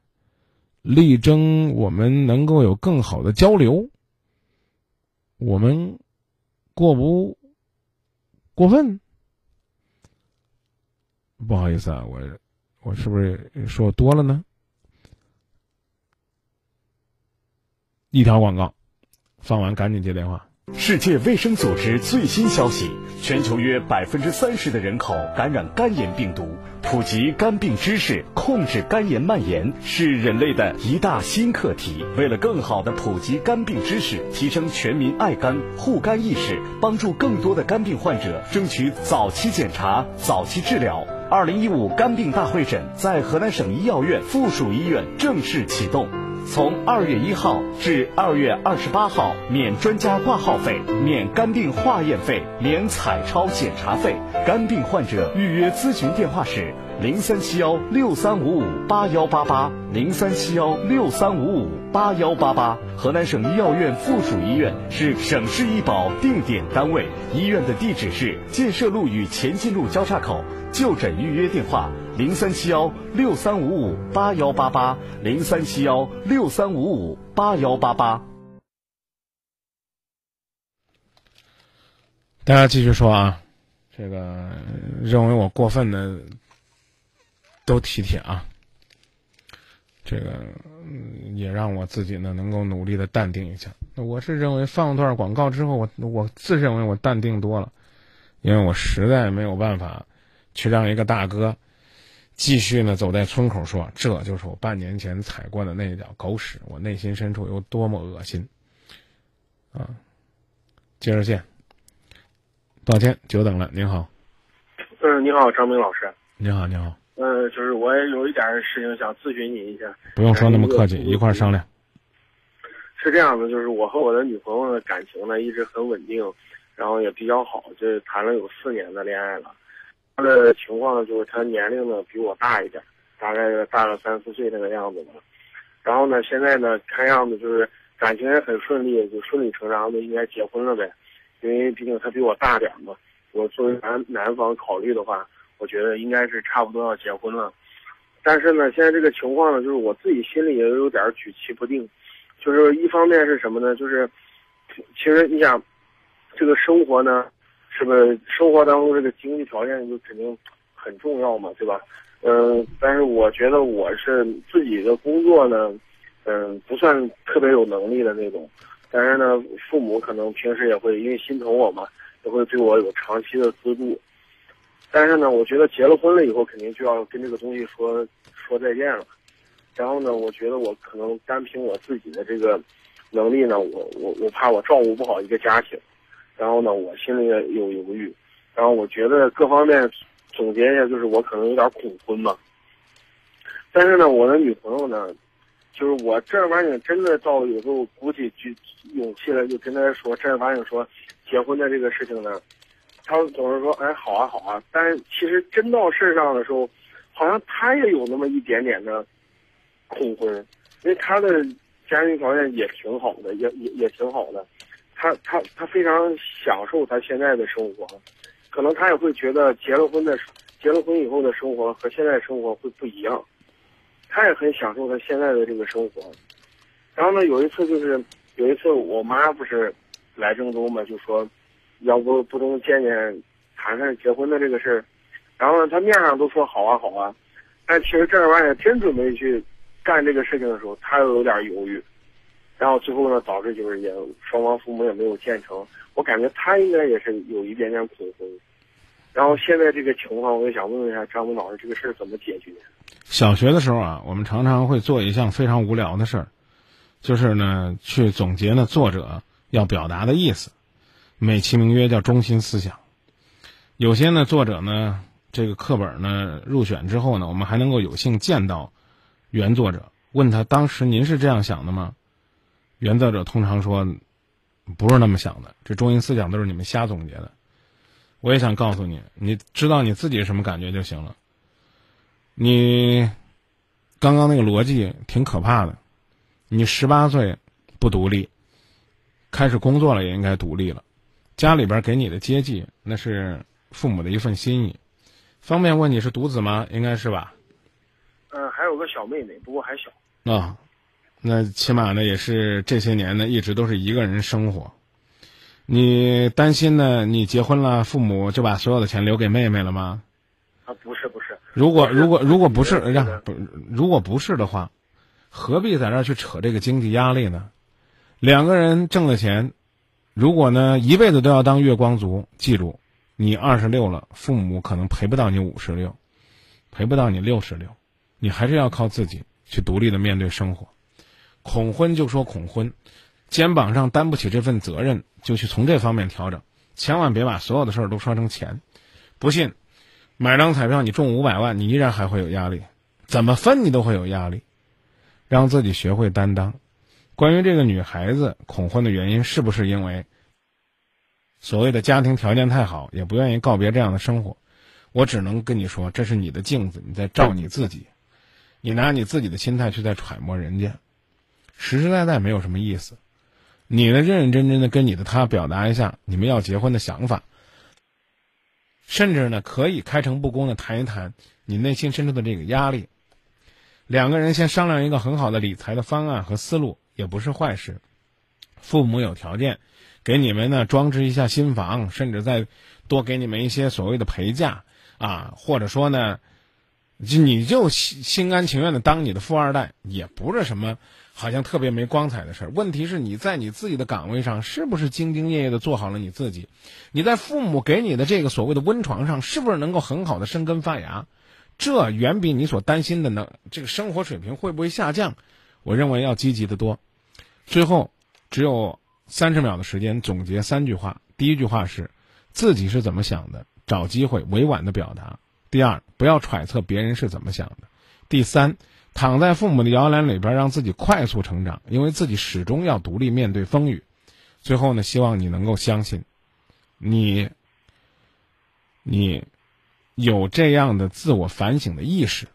力争我们能够有更好的交流，我们过不过分？不好意思啊，我我是不是说多了呢？一条广告，放完赶紧接电话。世界卫生组织最新消息：全球约百分之三十的人口感染肝炎病毒。普及肝病知识，控制肝炎蔓延，是人类的一大新课题。为了更好的普及肝病知识，提升全民爱肝护肝意识，帮助更多的肝病患者争取早期检查、早期治疗。二零一五肝病大会诊在河南省医药院附属医院正式启动。从二月一号至二月二十八号，免专家挂号费，免肝病化验费，免彩超检查费。肝病患者预约咨询电话时零三七幺六三五五八幺八八零三七幺六三五五八幺八八。河南省医药院附属医院是省市医保定点单位，医院的地址是建设路与前进路交叉口。就诊预约电话零三七幺六三五五八幺八八零三七幺六三五五八幺八八。大家继续说啊，这个认为我过分的都体贴啊，这个也让我自己呢能够努力的淡定一下。我是认为放段广告之后，我我自认为我淡定多了，因为我实在没有办法去让一个大哥继续呢走在村口说这就是我半年前踩过的那一脚狗屎，我内心深处有多么恶心啊！接着见。抱歉，久等了。您好，嗯，你好，张明老师。你好，你好。嗯，就是我也有一点事情想咨询你一下。不用说那么客气，一块儿商量。是这样的，就是我和我的女朋友的感情呢一直很稳定，然后也比较好，就是谈了有四年的恋爱了。她的情况呢，就是她年龄呢比我大一点，大概大了三四岁那个样子吧。然后呢，现在呢看样子就是感情也很顺利，就顺理成章的应该结婚了呗。因为毕竟她比我大点嘛，我作为男男方考虑的话，我觉得应该是差不多要结婚了。但是呢，现在这个情况呢，就是我自己心里也有点举棋不定。就是一方面是什么呢？就是其实你想，这个生活呢，是不是生活当中这个经济条件就肯定很重要嘛，对吧？嗯，但是我觉得我是自己的工作呢，嗯，不算特别有能力的那种。但是呢，父母可能平时也会因为心疼我嘛，也会对我有长期的资助。但是呢，我觉得结了婚了以后，肯定就要跟这个东西说说再见了。然后呢，我觉得我可能单凭我自己的这个能力呢，我我我怕我照顾不好一个家庭。然后呢，我心里也有犹豫。然后我觉得各方面总结一下，就是我可能有点恐婚嘛。但是呢，我的女朋友呢。就是我正儿八经真的到有时候鼓起举勇气来，就跟她说正儿八经说结婚的这个事情呢，他总是说哎好啊好啊，但其实真到事儿上的时候，好像他也有那么一点点的恐婚，因为他的家庭条件也挺好的，也也也挺好的，他他他非常享受他现在的生活，可能他也会觉得结了婚的结了婚以后的生活和现在生活会不一样。他也很享受他现在的这个生活，然后呢，有一次就是有一次我妈不是来郑州嘛，就说要不不能见见谈谈结婚的这个事儿，然后呢，他面上都说好啊好啊，但其实正儿八经真准备去干这个事情的时候，他又有点犹豫，然后最后呢，导致就是也双方父母也没有建成，我感觉他应该也是有一点点恐婚，然后现在这个情况，我也想问问一下张文老师，这个事儿怎么解决？小学的时候啊，我们常常会做一项非常无聊的事儿，就是呢去总结呢作者要表达的意思，美其名曰叫中心思想。有些呢作者呢这个课本呢入选之后呢，我们还能够有幸见到原作者，问他当时您是这样想的吗？原作者通常说不是那么想的，这中心思想都是你们瞎总结的。我也想告诉你，你知道你自己什么感觉就行了。你刚刚那个逻辑挺可怕的。你十八岁不独立，开始工作了也应该独立了。家里边给你的接济那是父母的一份心意。方便问你是独子吗？应该是吧。嗯，还有个小妹妹，不过还小。啊，那起码呢也是这些年呢一直都是一个人生活。你担心呢？你结婚了，父母就把所有的钱留给妹妹了吗？啊，不是不是，如果如果如果不是让不如果不是的话，何必在这儿去扯这个经济压力呢？两个人挣了钱，如果呢一辈子都要当月光族，记住，你二十六了，父母可能陪不到你五十六，陪不到你六十六，你还是要靠自己去独立的面对生活。恐婚就说恐婚，肩膀上担不起这份责任，就去从这方面调整，千万别把所有的事儿都说成钱。不信，买张彩票你中五百万，你依然还会有压力，怎么分你都会有压力。让自己学会担当。关于这个女孩子恐婚的原因，是不是因为所谓的家庭条件太好，也不愿意告别这样的生活？我只能跟你说，这是你的镜子，你在照你自己，你拿你自己的心态去在揣摩人家，实实在在没有什么意思。你呢，认认真真的跟你的他表达一下你们要结婚的想法，甚至呢，可以开诚布公的谈一谈你内心深处的这个压力。两个人先商量一个很好的理财的方案和思路，也不是坏事。父母有条件，给你们呢装置一下新房，甚至再多给你们一些所谓的陪嫁啊，或者说呢，就你就心心甘情愿的当你的富二代，也不是什么好像特别没光彩的事儿。问题是你在你自己的岗位上是不是兢兢业业的做好了你自己？你在父母给你的这个所谓的温床上，是不是能够很好的生根发芽？这远比你所担心的呢，这个生活水平会不会下降？我认为要积极的多。最后，只有三十秒的时间总结三句话。第一句话是，自己是怎么想的，找机会委婉的表达。第二，不要揣测别人是怎么想的。第三，躺在父母的摇篮里边，让自己快速成长，因为自己始终要独立面对风雨。最后呢，希望你能够相信，你，你。有这样的自我反省的意识，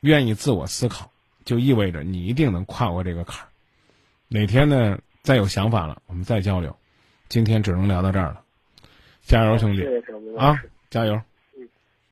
愿意自我思考，就意味着你一定能跨过这个坎儿。哪天呢，再有想法了，我们再交流。今天只能聊到这儿了，加油，兄弟啊，加油！